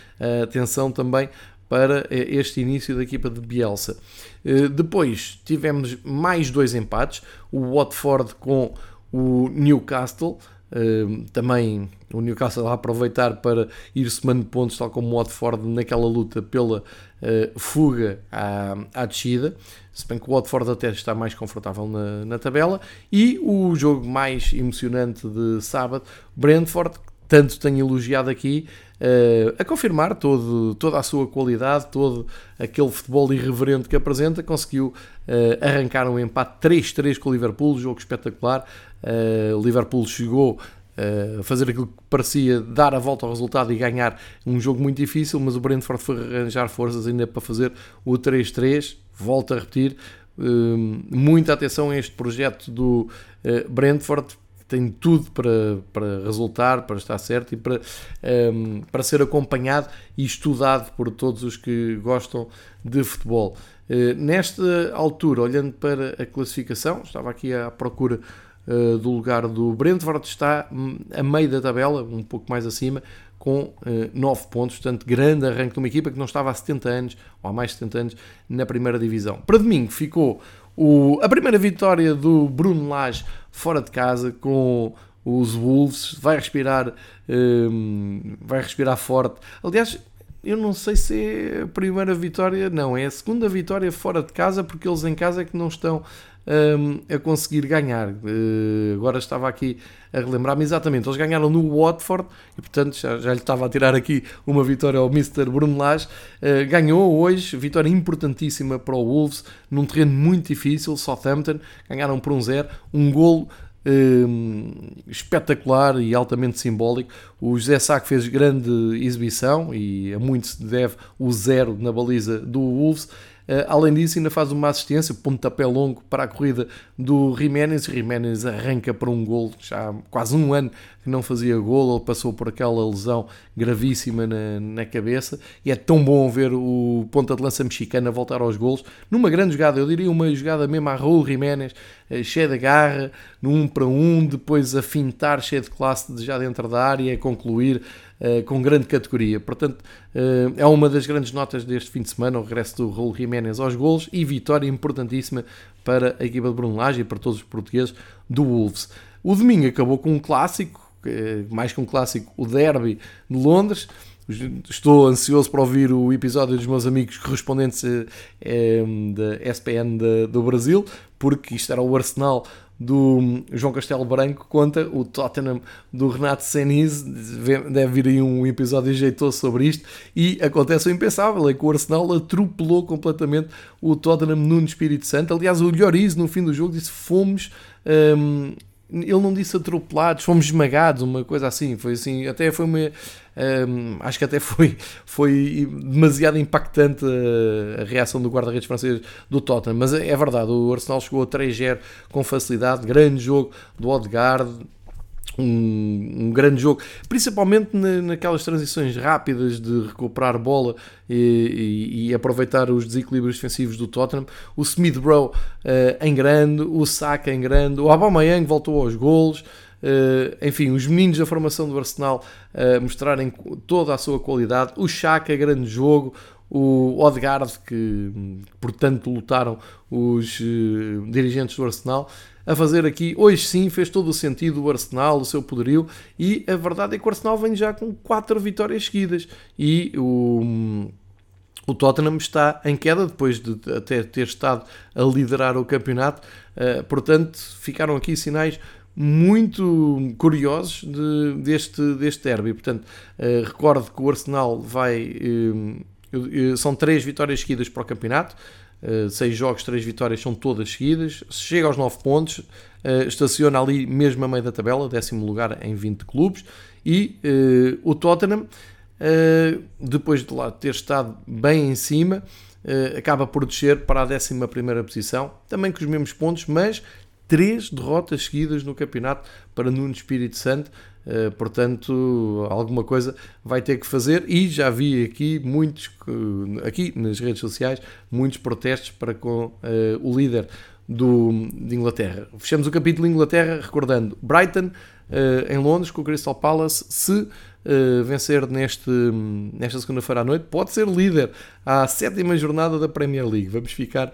atenção também para eh, este início da equipa de Bielsa. Depois tivemos mais dois empates, o Watford com o Newcastle, também o Newcastle vai aproveitar para ir somando pontos, tal como o Watford naquela luta pela uh, fuga à, à descida. Se bem que o Watford até está mais confortável na, na tabela. E o jogo mais emocionante de sábado, Brentford, tanto tenho elogiado aqui, uh, a confirmar todo, toda a sua qualidade, todo aquele futebol irreverente que apresenta, conseguiu uh, arrancar um empate 3-3 com o Liverpool, jogo espetacular. Uh, Liverpool chegou a fazer aquilo que parecia dar a volta ao resultado e ganhar um jogo muito difícil, mas o Brentford foi arranjar forças ainda para fazer o 3-3. Volto a repetir, muita atenção a este projeto do Brentford, tem tudo para, para resultar, para estar certo e para, um, para ser acompanhado e estudado por todos os que gostam de futebol. Uh, nesta altura, olhando para a classificação, estava aqui à procura uh, do lugar do Brentford, está hum, a meio da tabela, um pouco mais acima, com uh, 9 pontos, portanto, grande arranque de uma equipa que não estava há 70 anos, ou há mais de 70 anos, na primeira divisão. Para domingo ficou o, a primeira vitória do Bruno Lage fora de casa com os Wolves, vai respirar, um, vai respirar forte. Aliás, eu não sei se é a primeira vitória, não, é a segunda vitória fora de casa, porque eles em casa é que não estão um, a conseguir ganhar. Uh, agora estava aqui a relembrar-me exatamente, eles ganharam no Watford e portanto já, já lhe estava a tirar aqui uma vitória ao Mr. Bruno. Uh, ganhou hoje, vitória importantíssima para o Wolves, num terreno muito difícil, Southampton, ganharam por um zero, um golo um, espetacular e altamente simbólico. O José Sá fez grande exibição e a muito se deve o zero na baliza do Wolves. Eh, além disso, ainda faz uma assistência, pontapé longo para a corrida do Jiménez. Jiménez arranca para um gol, já há quase um ano que não fazia gol, ele passou por aquela lesão gravíssima na, na cabeça. E é tão bom ver o ponta de lança mexicana voltar aos golos. Numa grande jogada, eu diria uma jogada mesmo a Raul Jiménez, eh, cheia de garra, no um para um, depois a fintar cheia de classe já dentro da área a concluir uh, com grande categoria. Portanto, uh, é uma das grandes notas deste fim de semana, o regresso do Raul Jiménez aos golos e vitória importantíssima para a equipa de Bruno Lage e para todos os portugueses do Wolves. O domingo acabou com um clássico, mais que um clássico, o derby de Londres. Estou ansioso para ouvir o episódio dos meus amigos correspondentes eh, da SPN do Brasil, porque isto era o Arsenal do João Castelo Branco conta o Tottenham do Renato Senise, deve vir aí um episódio jeitoso sobre isto, e acontece o impensável, é que o Arsenal atropelou completamente o Tottenham no Espírito Santo, aliás o Lloris no fim do jogo disse fomos um, ele não disse atropelados, fomos esmagados, uma coisa assim, foi assim, até foi uma, um, acho que até foi, foi demasiado impactante a, a reação do guarda-redes francês do Tottenham, mas é, é verdade, o Arsenal chegou a 3-0 com facilidade, grande jogo do Odegaard, um, um, grande jogo, principalmente na, naquelas transições rápidas de recuperar bola e, e, e, aproveitar os desequilíbrios defensivos do Tottenham. O Smith Rowe uh, em grande, o Saka em grande, o Aubameyang voltou aos golos. Uh, enfim, os meninos da formação do Arsenal uh, mostrarem toda a sua qualidade. O Chaka, grande jogo. O Odegaard, que portanto lutaram os dirigentes do Arsenal a fazer aqui. Hoje sim fez todo o sentido o Arsenal, o seu poderio, e a verdade é que o Arsenal vem já com quatro vitórias seguidas e o. O Tottenham está em queda depois de até ter estado a liderar o campeonato, uh, portanto, ficaram aqui sinais muito curiosos de, deste, deste derby. Portanto, uh, recordo que o Arsenal vai uh, são três vitórias seguidas para o campeonato. Uh, seis jogos, três vitórias são todas seguidas. Chega aos nove pontos, uh, estaciona ali mesmo a meio da tabela, décimo lugar em 20 clubes. E uh, o Tottenham, depois de lá ter estado bem em cima, acaba por descer para a décima primeira posição, também com os mesmos pontos, mas três derrotas seguidas no campeonato para Nuno Espírito Santo. Uh, portanto, alguma coisa vai ter que fazer e já vi aqui muitos, aqui nas redes sociais, muitos protestos para com uh, o líder do, de Inglaterra. Fechamos o capítulo Inglaterra recordando Brighton uh, em Londres com o Crystal Palace. Se vencer neste, nesta segunda-feira à noite, pode ser líder à sétima jornada da Premier League. Vamos ficar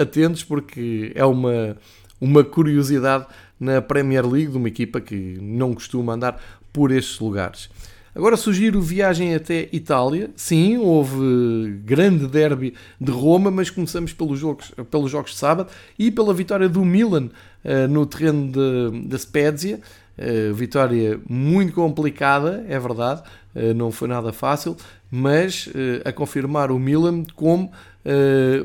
atentos porque é uma uma curiosidade na Premier League de uma equipa que não costuma andar por estes lugares. Agora sugiro viagem até Itália. Sim, houve grande derby de Roma, mas começamos pelos jogos, pelos jogos de sábado e pela vitória do Milan uh, no terreno da Spezia. Uh, vitória muito complicada, é verdade, uh, não foi nada fácil, mas a confirmar o Milan como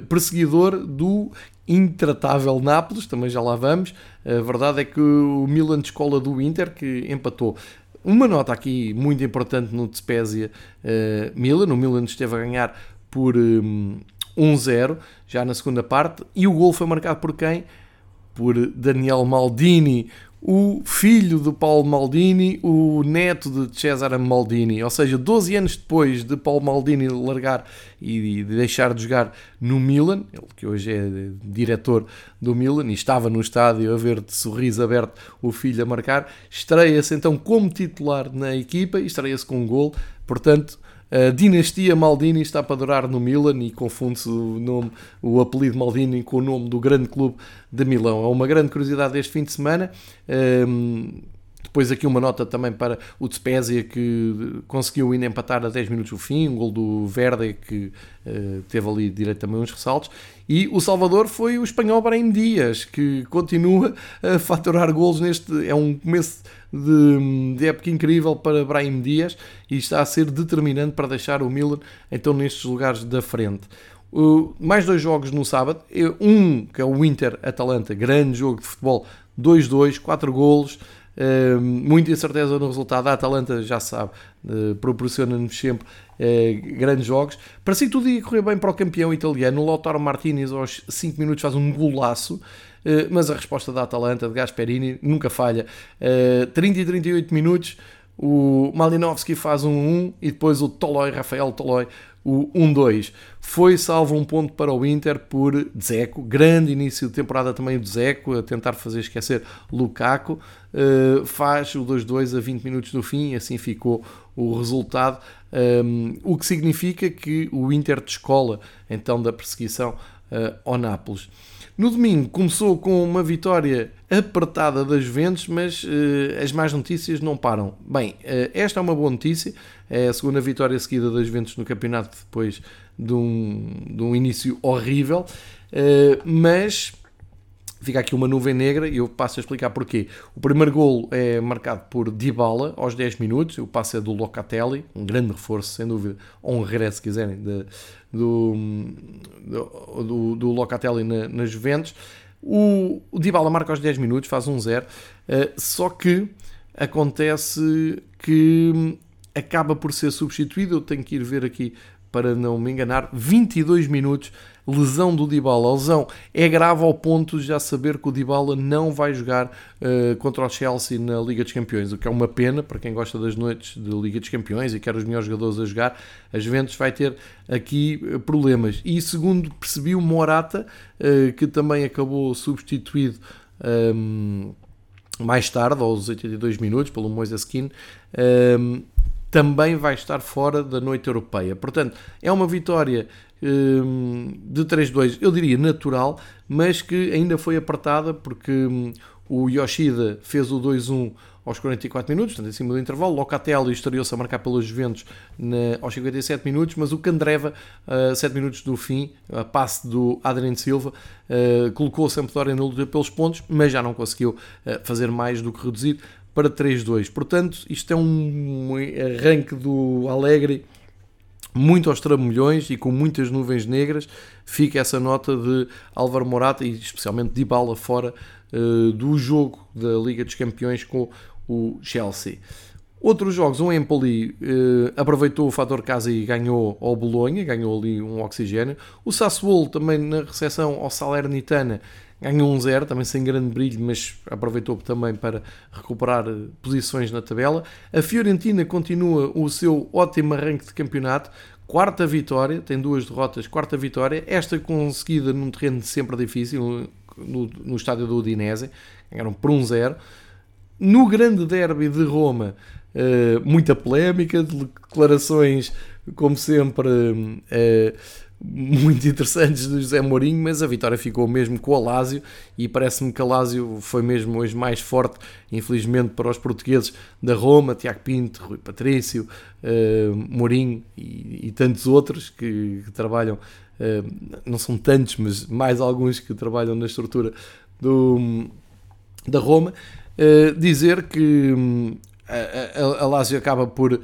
perseguidor do intratável Nápoles, também já lá vamos. A verdade é que o Milan de escola do Inter, que empatou. Uma nota aqui muito importante no Despezia uh, Milan. O Milan esteve a ganhar por um, 1-0 já na segunda parte e o gol foi marcado por quem? Por Daniel Maldini, o filho de Paulo Maldini, o neto de Cesare Maldini, ou seja, 12 anos depois de Paulo Maldini largar e de deixar de jogar no Milan, ele que hoje é diretor do Milan e estava no estádio a ver de sorriso aberto o filho a marcar, estreia-se então como titular na equipa e estreia-se com um gol, portanto a dinastia Maldini está para durar no Milan e confunde-se o, nome, o apelido Maldini com o nome do grande clube de Milão. É uma grande curiosidade deste fim de semana. Um, depois aqui uma nota também para o Despezia que conseguiu ainda empatar a 10 minutos do fim, um gol do Verde que uh, teve ali direito também uns ressaltos. E o Salvador foi o espanhol Brahim Dias, que continua a faturar golos neste... é um começo de, de época incrível para Brahim Dias e está a ser determinante para deixar o Milan então nestes lugares da frente. Uh, mais dois jogos no sábado. Um que é o Inter-Atalanta, grande jogo de futebol, 2-2, 4 golos. Muita incerteza no resultado. A Atalanta, já sabe, uh, proporciona-nos sempre uh, grandes jogos. Para si, tudo ia correr bem para o campeão italiano. O Lautaro Martinez, aos 5 minutos, faz um golaço. Eh, mas a resposta da Atalanta, de Gasperini, nunca falha. 30 eh, e 38 minutos, o Malinowski faz um 1 e depois o Tolói, Rafael Tolói, o 1-2. Foi salvo um ponto para o Inter por Dzeko, grande início de temporada também do Dzeko, a tentar fazer esquecer Lukaku, uh, faz o 2-2 a 20 minutos do fim, e assim ficou o resultado, um, o que significa que o Inter descola então da perseguição uh, ao Nápoles. No domingo começou com uma vitória apertada das Juventus, mas uh, as más notícias não param. Bem, uh, esta é uma boa notícia, é a segunda vitória seguida das Juventus no campeonato depois de um, de um início horrível, uh, mas fica aqui uma nuvem negra e eu passo a explicar porquê. O primeiro golo é marcado por Dybala aos 10 minutos, o passe é do Locatelli, um grande reforço, sem dúvida, ou um regresso, se quiserem, de, do, do, do Locatelli na, na Juventus. O, o Dybala marca aos 10 minutos, faz um 0, uh, só que acontece que acaba por ser substituído, eu tenho que ir ver aqui para não me enganar, 22 minutos, lesão do Dybala. A lesão é grave ao ponto de já saber que o Dybala não vai jogar uh, contra o Chelsea na Liga dos Campeões, o que é uma pena para quem gosta das noites de Liga dos Campeões e quer os melhores jogadores a jogar. A Juventus vai ter aqui eh, problemas. E segundo percebi, o Morata, uh, que também acabou substituído. Um, ehm, mais tarde, aos 82 minutos, pelo Moises Keane, um, também vai estar fora da noite europeia. Portanto, é uma vitória de 3-2, eu diria natural, mas que ainda foi apertada porque um, o Yoshida fez o 2-1 aos 44 minutos, portanto, cima do intervalo. Locatelli estreou-se a marcar pelos Juventus na, aos 57 minutos, mas o Candreva, a uh, 7 minutos do fim, a passe do Adrien Silva, uh, colocou a Sampdoria na luta pelos pontos, mas já não conseguiu uh, fazer mais do que reduzir para 3-2. Portanto, isto é um arranque do Alegre muito aos tramulhões e com muitas nuvens negras, fica essa nota de Álvaro Morata e especialmente de Bala fora uh, do jogo da Liga dos Campeões com o Chelsea. Outros jogos, o Empoli uh, aproveitou o fator casa e ganhou ao Bolonha, ganhou ali um oxigênio. O Sassuolo também na recepção ao Salernitana ganhou um zero, também sem grande brilho, mas aproveitou também para recuperar eh, posições na tabela. A Fiorentina continua o seu ótimo arranque de campeonato, quarta vitória, tem duas derrotas, quarta vitória, esta conseguida num terreno sempre difícil, no, no estádio do Udinese, ganharam por um zero. No grande derby de Roma, uh, muita polémica, declarações, como sempre, uh, muito interessantes do José Mourinho, mas a vitória ficou mesmo com o Alásio e parece-me que o Alásio foi mesmo hoje mais forte, infelizmente para os portugueses da Roma, Tiago Pinto, Rui Patrício, uh, Mourinho e, e, tantos outros que, que trabalham, uh, não são tantos, mas mais alguns que trabalham na estrutura do, da Roma, uh, dizer que hum, a, a, Lazio acaba por uh,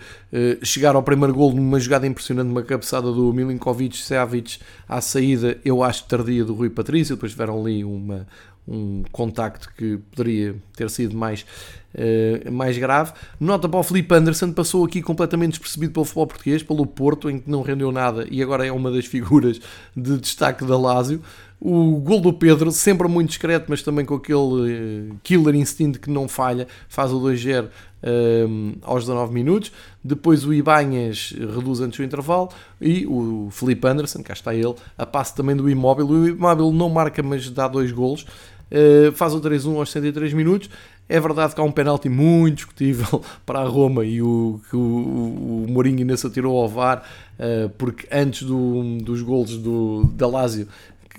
chegar ao primeiro gol numa jogada impressionante, uma cabeçada do Milinkovic Savic à saída, eu acho tardia do Rui Patrício, depois tiveram ali uma, um contacto que poderia ter sido mais, uh, mais grave. Nota para o Felipe Anderson, passou aqui completamente despercebido pelo futebol português, pelo Porto, em que não rendeu nada e agora é uma das figuras de destaque da Lazio. O gol do Pedro, sempre muito discreto, mas também com aquele uh, killer instinto que não falha, faz o 2-0 uh, aos 19 minutos. Depois o Ibanhas reduz antes do intervalo e o Felipe Anderson, cá está ele, a passe também do Imóvel. O Imóvel não marca, mas dá dois golos. Uh, faz o 3-1 aos 63 minutos. É verdade que há um penalti muito discutível para a Roma e o que o, o, Mourinho ainda se atirou ao VAR, uh, porque antes do, dos golos do, da Lazio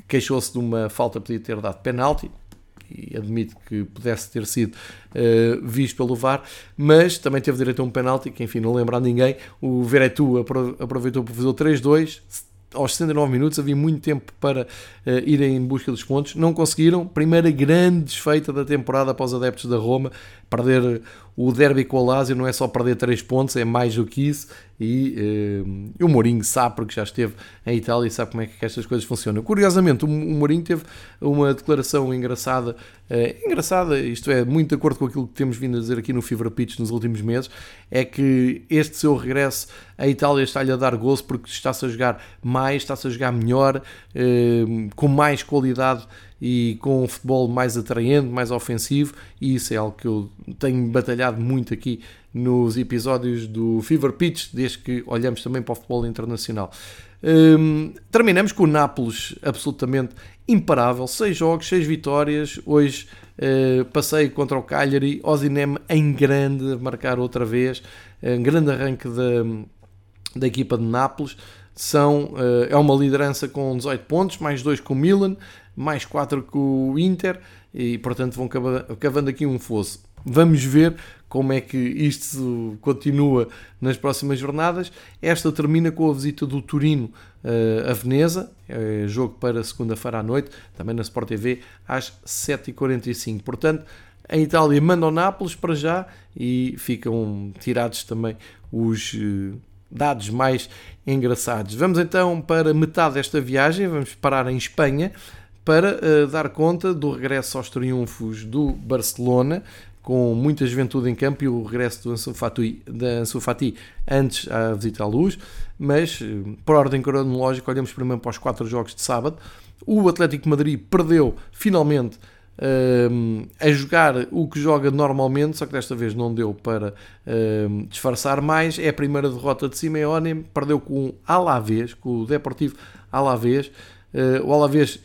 queixou-se de uma falta, podia ter dado penalti e admito que pudesse ter sido uh, visto pelo VAR, mas também teve direito a um penalti que, enfim, não lembra a ninguém. O Veretu aproveitou para fazer o 3-2, aos 69 minutos, havia muito tempo para uh, irem em busca dos pontos, não conseguiram. Primeira grande desfeita da temporada após adeptos da Roma, perder o derby com a Lazio não é só perder 3 pontos, é mais do que isso. E uh, o Mourinho sabe, porque já esteve em Itália e sabe como é que estas coisas funcionam. Curiosamente, o, o Mourinho teve uma declaração engraçada, uh, engraçada, isto é, muito de acordo com aquilo que temos vindo a dizer aqui no Fever Pitch nos últimos meses, é que este seu regresso à Itália está-lhe a dar gozo porque está-se a jogar mais, está-se a jogar melhor, uh, com mais qualidade e com um futebol mais atraente, mais ofensivo, e isso é algo que eu tenho batalhado muito aqui nos episódios do Fever Pitch, desde que olhamos também para o futebol internacional. Um, terminamos com o Nápoles absolutamente imparável, 6 jogos, 6 vitórias, hoje uh, passei contra o Cagliari, Ozinem em grande, marcar outra vez, um grande arranque da, da equipa de Nápoles, são, uh, é uma liderança com 18 pontos, mais 2 com o Milan, mais 4 com o Inter e, portanto, vão cavando aqui um fosso. Vamos ver como é que isto continua nas próximas jornadas. Esta termina com a visita do Turino uh, a Veneza, é jogo para segunda-feira à noite, também na Sport TV, às 7h45. Portanto, a Itália manda ao Nápoles para já e ficam tirados também os uh, dados mais engraçados. Vamos então para metade desta viagem, vamos parar em Espanha para uh, dar conta do regresso aos triunfos do Barcelona, com muita juventude em campo e o regresso do Ansu Fati, da Ansu Fati antes à visita à luz, mas uh, por ordem cronológica olhamos primeiro para os quatro jogos de sábado. O Atlético de Madrid perdeu finalmente uh, a jogar o que joga normalmente, só que desta vez não deu para uh, disfarçar mais. É a primeira derrota de Simeone, perdeu com o Alavés, com o Deportivo Alavés. Uh, o Alavés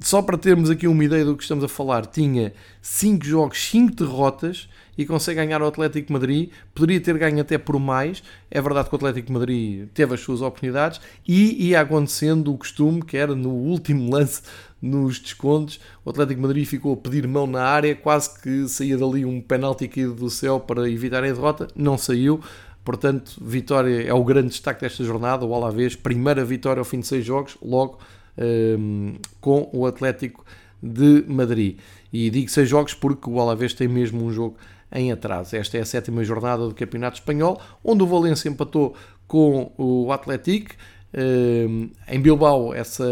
só para termos aqui uma ideia do que estamos a falar, tinha 5 jogos, 5 derrotas e consegue ganhar o Atlético Madrid. Poderia ter ganho até por mais. É verdade que o Atlético Madrid teve as suas oportunidades e ia acontecendo o costume, que era no último lance, nos descontos, o Atlético Madrid ficou a pedir mão na área, quase que saía dali um penalti caído do céu para evitar a derrota. Não saiu. Portanto, vitória é o grande destaque desta jornada. O Alavés, primeira vitória ao fim de seis jogos, logo um, com o Atlético de Madrid. E digo seis jogos porque o Alavés tem mesmo um jogo em atraso. Esta é a sétima jornada do Campeonato Espanhol, onde o Valência empatou com o Atlético. Em Bilbao, essa,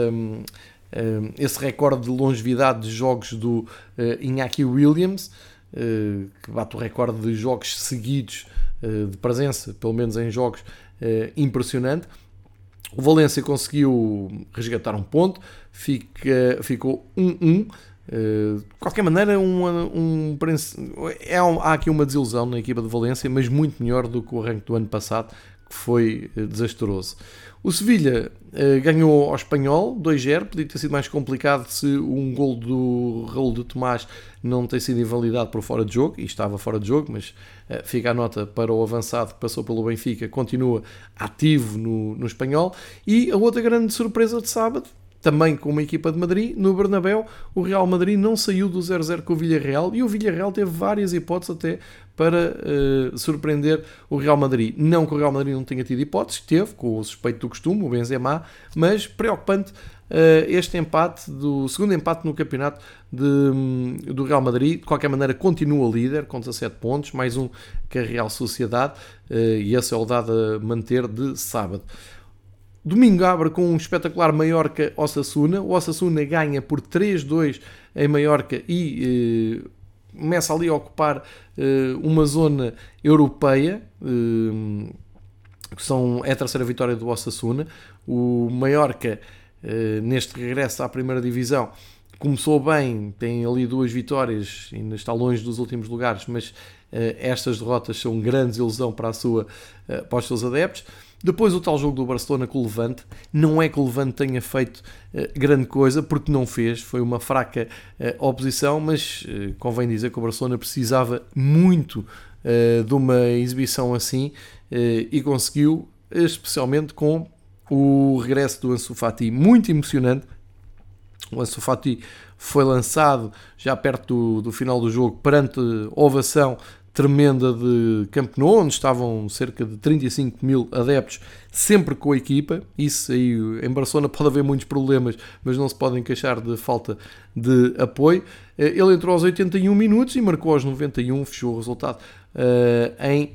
esse recorde de longevidade de jogos do Iñaki Williams, que bate o recorde de jogos seguidos de presença, pelo menos em jogos, impressionante. O Valência conseguiu resgatar um ponto, fica, ficou 1-1. Uh, de qualquer maneira, um, um, é há aqui uma desilusão na equipa de Valência, mas muito melhor do que o arranque do ano passado, que foi uh, desastroso. O Sevilha uh, ganhou ao Espanhol 2-0, podia ter sido mais complicado se um gol do Raul de Tomás não tem sido invalidado por fora de jogo, e estava fora de jogo, mas uh, fica a nota para o avançado que passou pelo Benfica, continua ativo no, no Espanhol. E a outra grande surpresa de sábado também com uma equipa de Madrid, no Bernabéu, o Real Madrid não saiu do 0-0 com o Villarreal e o Villarreal teve várias hipóteses até para uh, surpreender o Real Madrid. Não que o Real Madrid não tenha tido hipóteses, teve, com o suspeito do costume, o Benzema, mas preocupante uh, este empate, do segundo empate no campeonato de, um, do Real Madrid. De qualquer maneira, continua líder com 17 pontos, mais um que a Real Sociedade, uh, e esse é o dado a manter de sábado. Domingo abre com um espetacular Mallorca-Osasuna. O Osasuna ganha por 3-2 em Mallorca e eh, começa ali a ocupar eh, uma zona europeia. Eh, que são, é a terceira vitória do Osasuna. O Mallorca, eh, neste regresso à primeira divisão, começou bem, tem ali duas vitórias, ainda está longe dos últimos lugares, mas eh, estas derrotas são grande ilusão para, a sua, eh, para os seus adeptos. Depois o tal jogo do Barcelona com o Levante, não é que o Levante tenha feito uh, grande coisa, porque não fez, foi uma fraca uh, oposição, mas uh, convém dizer que o Barcelona precisava muito de uma exibição assim e conseguiu, especialmente com o regresso do Ansu Fati, muito emocionante. O Ansu Fati foi lançado já perto do, do final do jogo perante ovação tremenda de Camp Nou, onde estavam cerca de 35 mil adeptos, sempre com a equipa. Isso aí em Barcelona pode haver muitos problemas, mas não se podem queixar de falta de apoio. Eh, ele entrou aos 81 minutos e marcou aos 91, fechou o resultado uh, em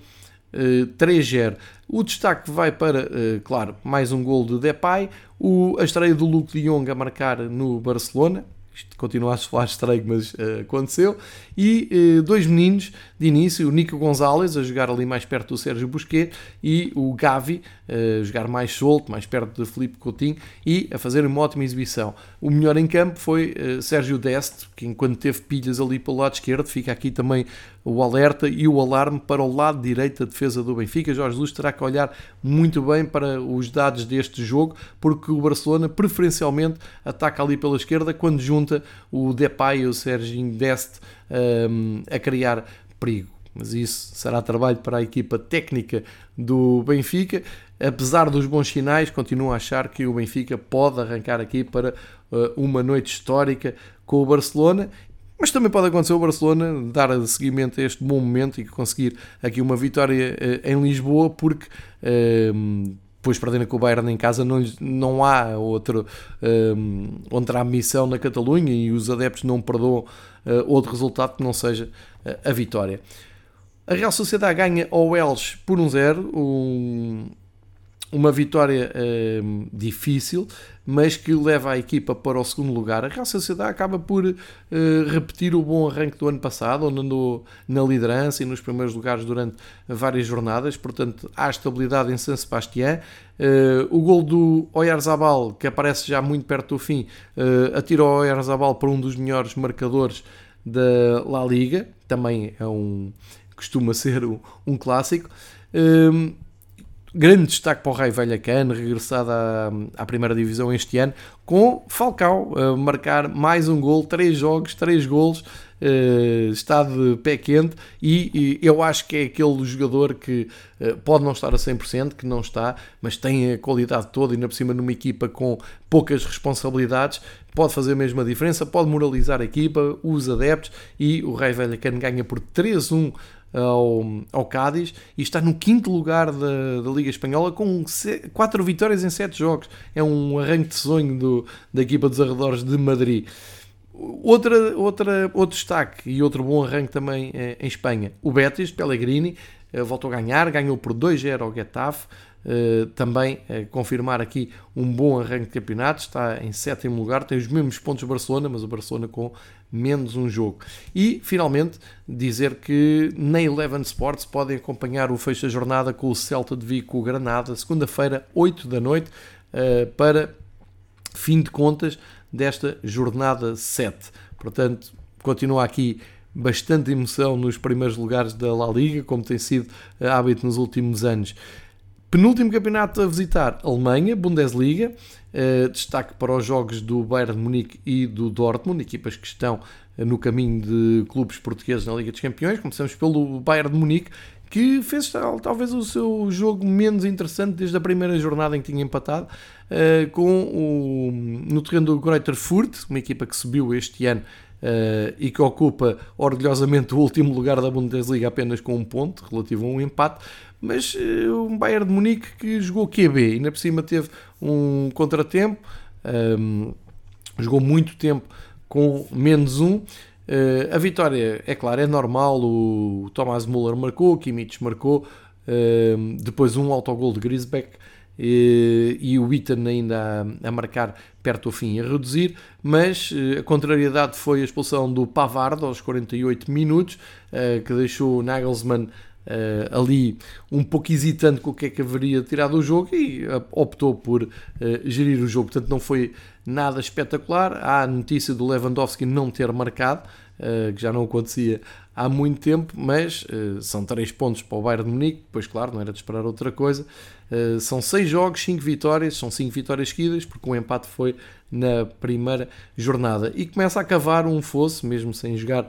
uh, 3-0. O destaque vai para, uh, claro, mais um gol de Depay, o, a estreia do Luke de Jong a marcar no Barcelona, isto continua a soar estranho, mas uh, aconteceu. E uh, dois meninos de início, o Nico Gonzalez a jogar ali mais perto do Sérgio Busquets e o Gavi uh, a jogar mais solto, mais perto de Felipe Coutinho e a fazer uma ótima exibição. O melhor em campo foi Sérgio Deste, que enquanto teve pilhas ali pelo lado esquerdo, fica aqui também o alerta e o alarme para o lado direito da defesa do Benfica. Jorge Jesus terá que olhar muito bem para os dados deste jogo, porque o Barcelona preferencialmente ataca ali pela esquerda quando junta o Depay e o Serginho Deste um, a criar perigo. Mas isso será trabalho para a equipa técnica do Benfica. Apesar dos bons sinais, continuo a achar que o Benfica pode arrancar aqui para uh, uma noite histórica com o Barcelona mas também pode acontecer o Barcelona dar seguimento a este bom momento e conseguir aqui uma vitória eh, em Lisboa, porque ehm, depois perdendo com o Bayern em casa não, não há outro, um, outra missão na Catalunha e os adeptos não perdoam uh, outro resultado que não seja uh, a vitória. A Real Sociedade ganha ao Elche por um zero, um, uma vitória uh, difícil, mas que leva a equipa para o segundo lugar. A Real Sociedade acaba por uh, repetir o bom arranque do ano passado, onde andou na liderança e nos primeiros lugares durante várias jornadas, portanto há estabilidade em San Sebastián. Uh, o gol do Oyarzabal, que aparece já muito perto do fim, atira o Oyarzabal para um dos melhores marcadores da La Liga, também é um costuma ser um, um clássico. Grande destaque para o Rai Vallecano, regressado à, à, primeira divisão este ano, com Falcao a marcar mais um gol, três jogos, três golos, uh, está de pé quente e, e, eu acho que é aquele jogador que uh, pode não estar a 100%, que não está, mas tem a qualidade toda e ainda por cima numa equipa com poucas responsabilidades, pode fazer mesmo a diferença, pode moralizar a equipa, os adeptos e o Rai Vallecano ganha por 3-1 ao, ao Cádiz e está no quinto lugar da, da Liga Espanhola com quatro vitórias em sete jogos. É um arranque de sonho do, da equipa dos arredores de Madrid. Outra, outra, outro destaque e outro bom arranque também é, em Espanha. O Betis, Pellegrini, voltou a ganhar, ganhou por 2-0 ao Getafe. Uh, também uh, confirmar aqui um bom arranque de campeonato, está em sétimo lugar, tem os mesmos pontos do Barcelona, mas o Barcelona com menos um jogo. E, finalmente, dizer que na Eleven Sports podem acompanhar o fecho da jornada com o Celta de Vigo Granada, segunda-feira, 8 da noite, uh, para fim de contas desta jornada 7. Portanto, continua aqui bastante emoção nos primeiros lugares da La Liga, como tem sido hábito nos últimos anos. Penúltimo campeonato a visitar, Alemanha, Bundesliga. Uh, destaque para os jogos do Bayern de Munique e do Dortmund, equipas que estão uh, no caminho de clubes portugueses na Liga dos Campeões. Começamos pelo Bayern de Munique, que fez talvez o seu jogo menos interessante desde a primeira jornada em que tinha empatado, uh, com o, no terreno do Greuther Furt, uma equipa que subiu este ano Uh, e que ocupa orgulhosamente o último lugar da Bundesliga apenas com um ponto, relativo a um empate, mas uh, um Bayern de Munique que jogou QB, ainda por cima teve um contratempo, um, ehm, jogou muito tempo com menos um. Uh, a vitória, é claro, é normal. O Thomas Müller marcou, o Kimmich marcou, uh, depois um autogol de Grisbeck e, e o Witten ainda a, a, marcar perto do fim a reduzir, mas a contrariedade foi a expulsão do Pavard aos 48 minutos, que deixou Nagelsmann uh, ali um pouco hesitante com o que é que haveria tirado o jogo e uh, optou por uh, gerir o jogo. Portanto, não foi nada espetacular. Há a notícia do Lewandowski não ter marcado, que já não acontecia há muito tempo, mas são três pontos para o Bayern de Munique, pois claro, não era de esperar outra coisa. são seis jogos, cinco vitórias, são cinco vitórias seguidas, porque o empate foi na primeira jornada. E começa a cavar um fosso, mesmo sem jogar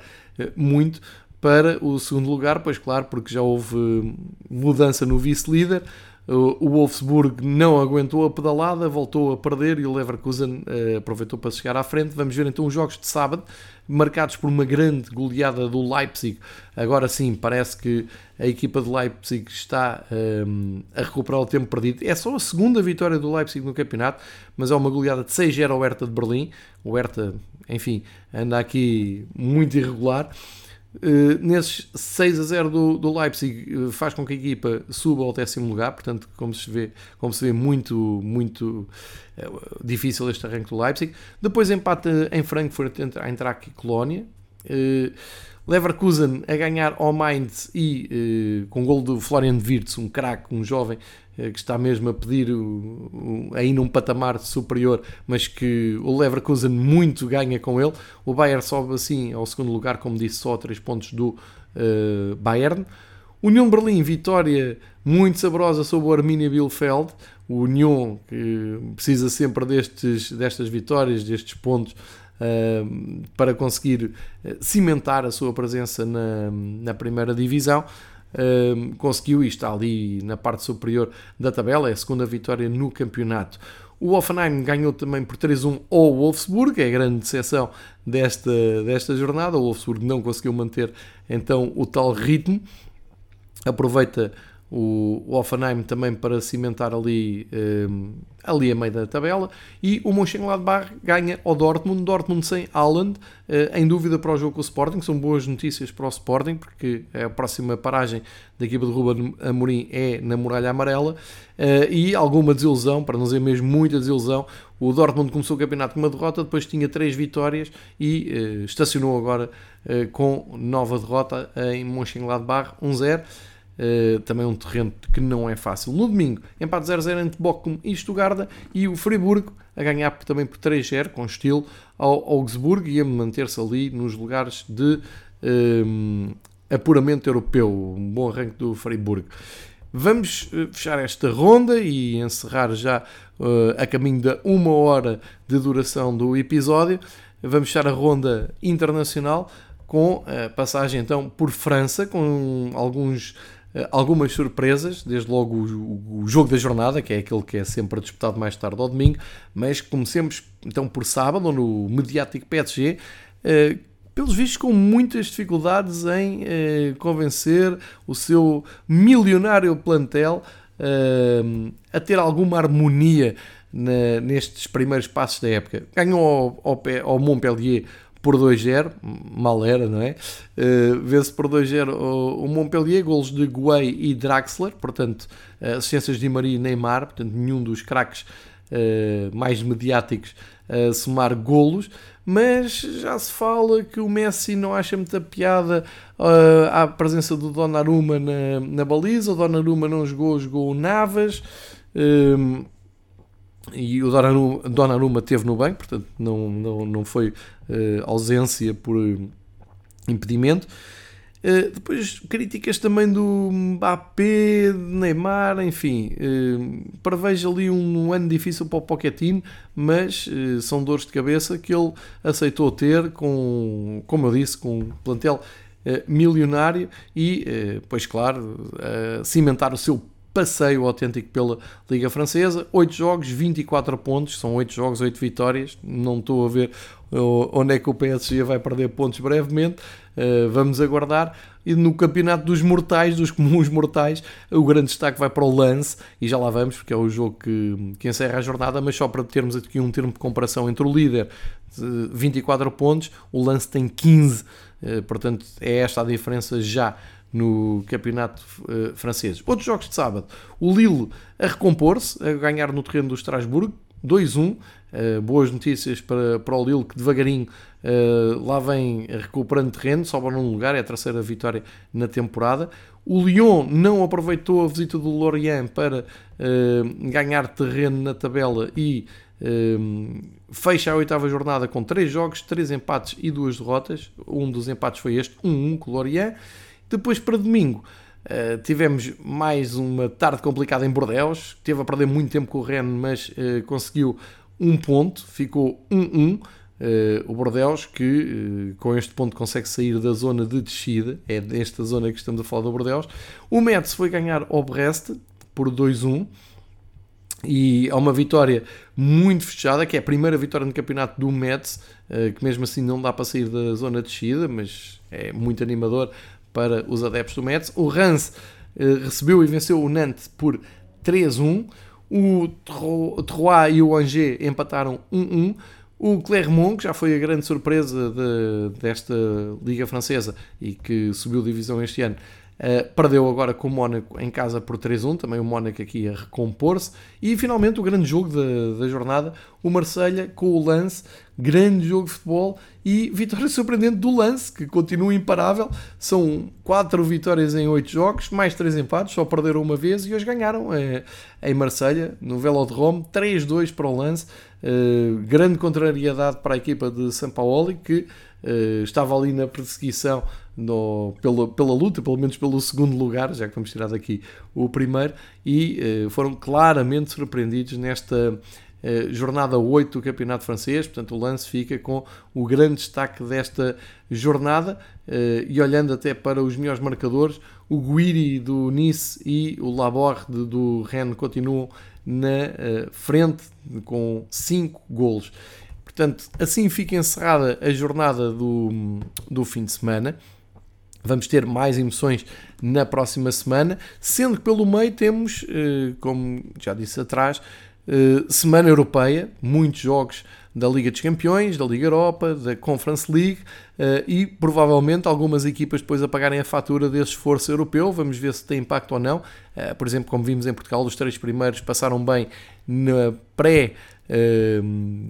muito, para o segundo lugar, pois claro, porque já houve mudança no vice-líder. O Wolfsburg não aguentou a pedalada, voltou a perder e o Leverkusen uh, aproveitou para chegar à frente. Vamos ver então os jogos de sábado, marcados por uma grande goleada do Leipzig. Agora sim, parece que a equipa de Leipzig está eh, a recuperar o tempo perdido. É só a segunda vitória do Leipzig no campeonato, mas é uma goleada de 6-0 ao Hertha de Berlim. O Hertha, enfim, anda aqui muito irregular. Uh, nesses 6 a 0 do, do Leipzig uh, faz com que a equipa suba ao décimo lugar, portanto, como se vê, como se vê muito, muito uh, difícil este arranque do Leipzig. Depois empata em Frankfurt entre a Eintracht e Colónia. Leverkusen a ganhar ao Mainz e com o gol do Florian Wirtz, um craque, um jovem eh, que está mesmo a pedir aí num patamar superior, mas que o Leverkusen muito ganha com ele. O Bayern sobe assim ao segundo lugar, como disse, só a 3 pontos do uh, Bayern. União Berlim, vitória muito saborosa sobre o Arminia Bielefeld. O União que precisa sempre destes, destas vitórias, destes pontos, uh, para conseguir cimentar a sua presença na, na primeira divisão conseguiu e está ali na parte superior da tabela, é a segunda vitória no campeonato. O Offenheim ganhou também por 3-1 ao Wolfsburg, é a grande decepção desta, desta jornada. O Wolfsburg não conseguiu manter então o tal ritmo. Aproveita o, o Offenheim também para cimentar ali, um, ali a meio da tabela. E o Mönchengladbach ganha ao Dortmund, Dortmund sem Haaland, uh, em dúvida para o jogo com o Sporting, são boas notícias para o Sporting porque a próxima paragem da equipa de Ruben Amorim é na Muralha Amarela. Uh, e alguma desilusão, para não dizer mesmo muita desilusão, o Dortmund começou o campeonato com uma derrota, depois tinha três vitórias e uh, estacionou agora com nova derrota em Mönchengladbach 1-0 Uh, também um terreno que não é fácil. No domingo, empate 0-0 entre Bochum e Stuttgart e o Friburgo a ganhar também por 3-0 com estilo ao Augsburgo e a manter-se ali nos lugares de eh, apuramento europeu. Um bom arranque do Friburgo. Vamos uh, fechar esta ronda e encerrar já uh, a caminho da uma hora de duração do episódio. Vamos fechar a ronda internacional com a passagem então por França, com alguns eh, algumas surpresas, desde logo o, o, jogo da jornada, que é aquele que é sempre disputado mais tarde ao domingo, mas comecemos então por sábado, no mediático PSG, eh, pelos vistos com muitas dificuldades em eh, convencer o seu milionário plantel a ter alguma harmonia nestes primeiros passos da época. Ganhou ao, ao, ao Montpellier por 2-0, mal era, não é? Uh, Vê-se por 2-0 o, o, Montpellier, golos de Guay e Draxler, portanto, assistências de Maria e Neymar, portanto, nenhum dos craques uh, mais mediáticos a somar golos, mas já se fala que o Messi não acha muita piada uh, à presença do Donnarumma na, na baliza, o Donnarumma não jogou, jogou o Navas, e o Donnarumma, Donnarumma teve no banco, portanto não, não, não foi uh, ausência por impedimento. Uh, depois críticas também do Mbappé, Neymar, enfim, uh, prevejo ali um, um, ano difícil para o Pochettino, mas uh, são dores de cabeça que ele aceitou ter com, como eu disse, com um plantel milionário e, pois claro, cimentar o seu passeio autêntico pela Liga Francesa. 8 jogos, 24 pontos, são 8 jogos, 8 vitórias. Não estou a ver onde é que o PSG vai perder pontos brevemente. Uh, vamos aguardar. E no campeonato dos mortais, dos comuns mortais, o grande destaque vai para o Lance, e já lá vamos, porque é o jogo que, que encerra a jornada, mas só para termos aqui um termo de comparação entre o líder, 24 pontos, o Lance tem 15, uh, portanto é esta a diferença já no campeonato uh, francês. Outros jogos de sábado, o Lille a recompor-se, a ganhar no terreno do Estrasburgo, 2-1, uh, eh, boas notícias para, para o Lille que devagarinho uh, lá vem recuperando terreno, sobe num lugar, é a terceira vitória na temporada. O Lyon não aproveitou a visita do Lorient para ganhar terreno na tabela e fecha a oitava jornada com 3 jogos, 3 empates e 2 derrotas. Um dos empates foi este, 1-1 com o Lorient. Depois para domingo uh, tivemos mais uma tarde complicada em Bordeaux. Teve a perder muito tempo com o Rennes, mas uh, conseguiu um ponto, ficou 1-1. Uh, o Bordeaux que com este ponto consegue sair da zona de descida, é desta zona que estamos a falar do Bordeaux. O Metz foi ganhar ao Brest por 2-1 e há uma vitória muito fechada, que é a primeira vitória no campeonato do Metz, que mesmo assim não dá para sair da zona de descida, mas é muito animador para os adeptos do Metz. O Rance eh, recebeu e venceu o Nantes por 3-1. O Troyes e o Angers empataram 1-1. O Clermont, que já foi a grande surpresa de, desta Liga Francesa e que subiu divisão este ano, Uh, perdeu agora com o Mónaco em casa por 3-1, também o Mónaco aqui a recompor-se. E finalmente o grande jogo da, da jornada, o Marselha com o Lance, grande jogo de futebol e vitória surpreendente do Lance, que continua imparável. São 4 vitórias em 8 jogos, mais 3 empates, só perderam uma vez e hoje ganharam uh, em Marselha, no Velodrome, 3-2 para o Lance. Uh, grande contrariedade para a equipa de São Paulo, que estava ali na perseguição no, pela, pela luta, pelo menos pelo segundo lugar, já que vamos tirar daqui o primeiro, e uh, foram claramente surpreendidos nesta uh, jornada 8 do Campeonato Francês. Portanto, o lance fica com o grande destaque desta jornada. Uh, e olhando até para os melhores marcadores, o Guiri do Nice e o Laborde do Rennes continuam na frente com 5 golos. Portanto, assim fica encerrada a jornada do, do fim de semana. Vamos ter mais emoções na próxima semana, sendo que pelo meio temos, eh, como já disse atrás, eh, Semana Europeia, muitos jogos da Liga dos Campeões, da Liga Europa, da Conference League eh, e provavelmente algumas equipas depois a pagarem a fatura desse esforço europeu. Vamos ver se tem impacto ou não. Por exemplo, como vimos em Portugal, os três primeiros passaram bem na pré-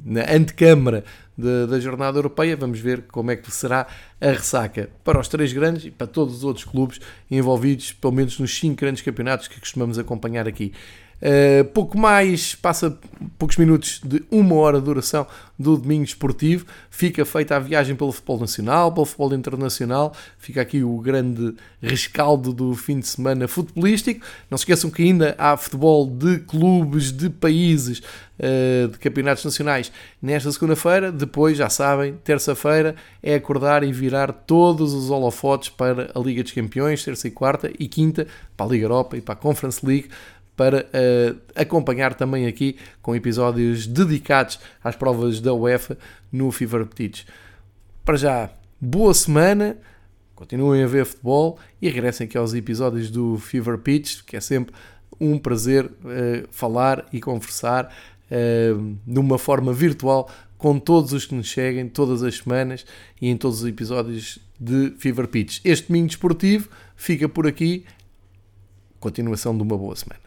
na antecâmara da, da jornada europeia. Vamos ver como é que será a ressaca para os três grandes e para todos os outros clubes envolvidos, pelo menos nos cinco grandes campeonatos que costumamos acompanhar aqui. Uh, pouco mais, passa poucos minutos de uma hora de duração do domingo esportivo. Fica feita a viagem pelo futebol nacional, pelo futebol internacional. Fica aqui o grande rescaldo do fim de semana futebolístico. Não se esqueçam que ainda há futebol de clubes, de países, uh, de campeonatos nacionais nesta segunda-feira. Depois, já sabem, terça-feira é acordar e virar todos os holofotes para a Liga dos Campeões, terça e quarta, e quinta para a Liga Europa e para a Conference League para uh, acompanhar também aqui com episódios dedicados às provas da UEFA no Fever Petits. Para já, boa semana, continuem a ver futebol e regressem aqui aos episódios do Fever Pitch, que é sempre um prazer uh, falar e conversar uh, de uma forma virtual com todos os que nos seguem todas as semanas e em todos os episódios de Fever Pitch. Este domingo desportivo fica por aqui. Continuação de uma boa semana.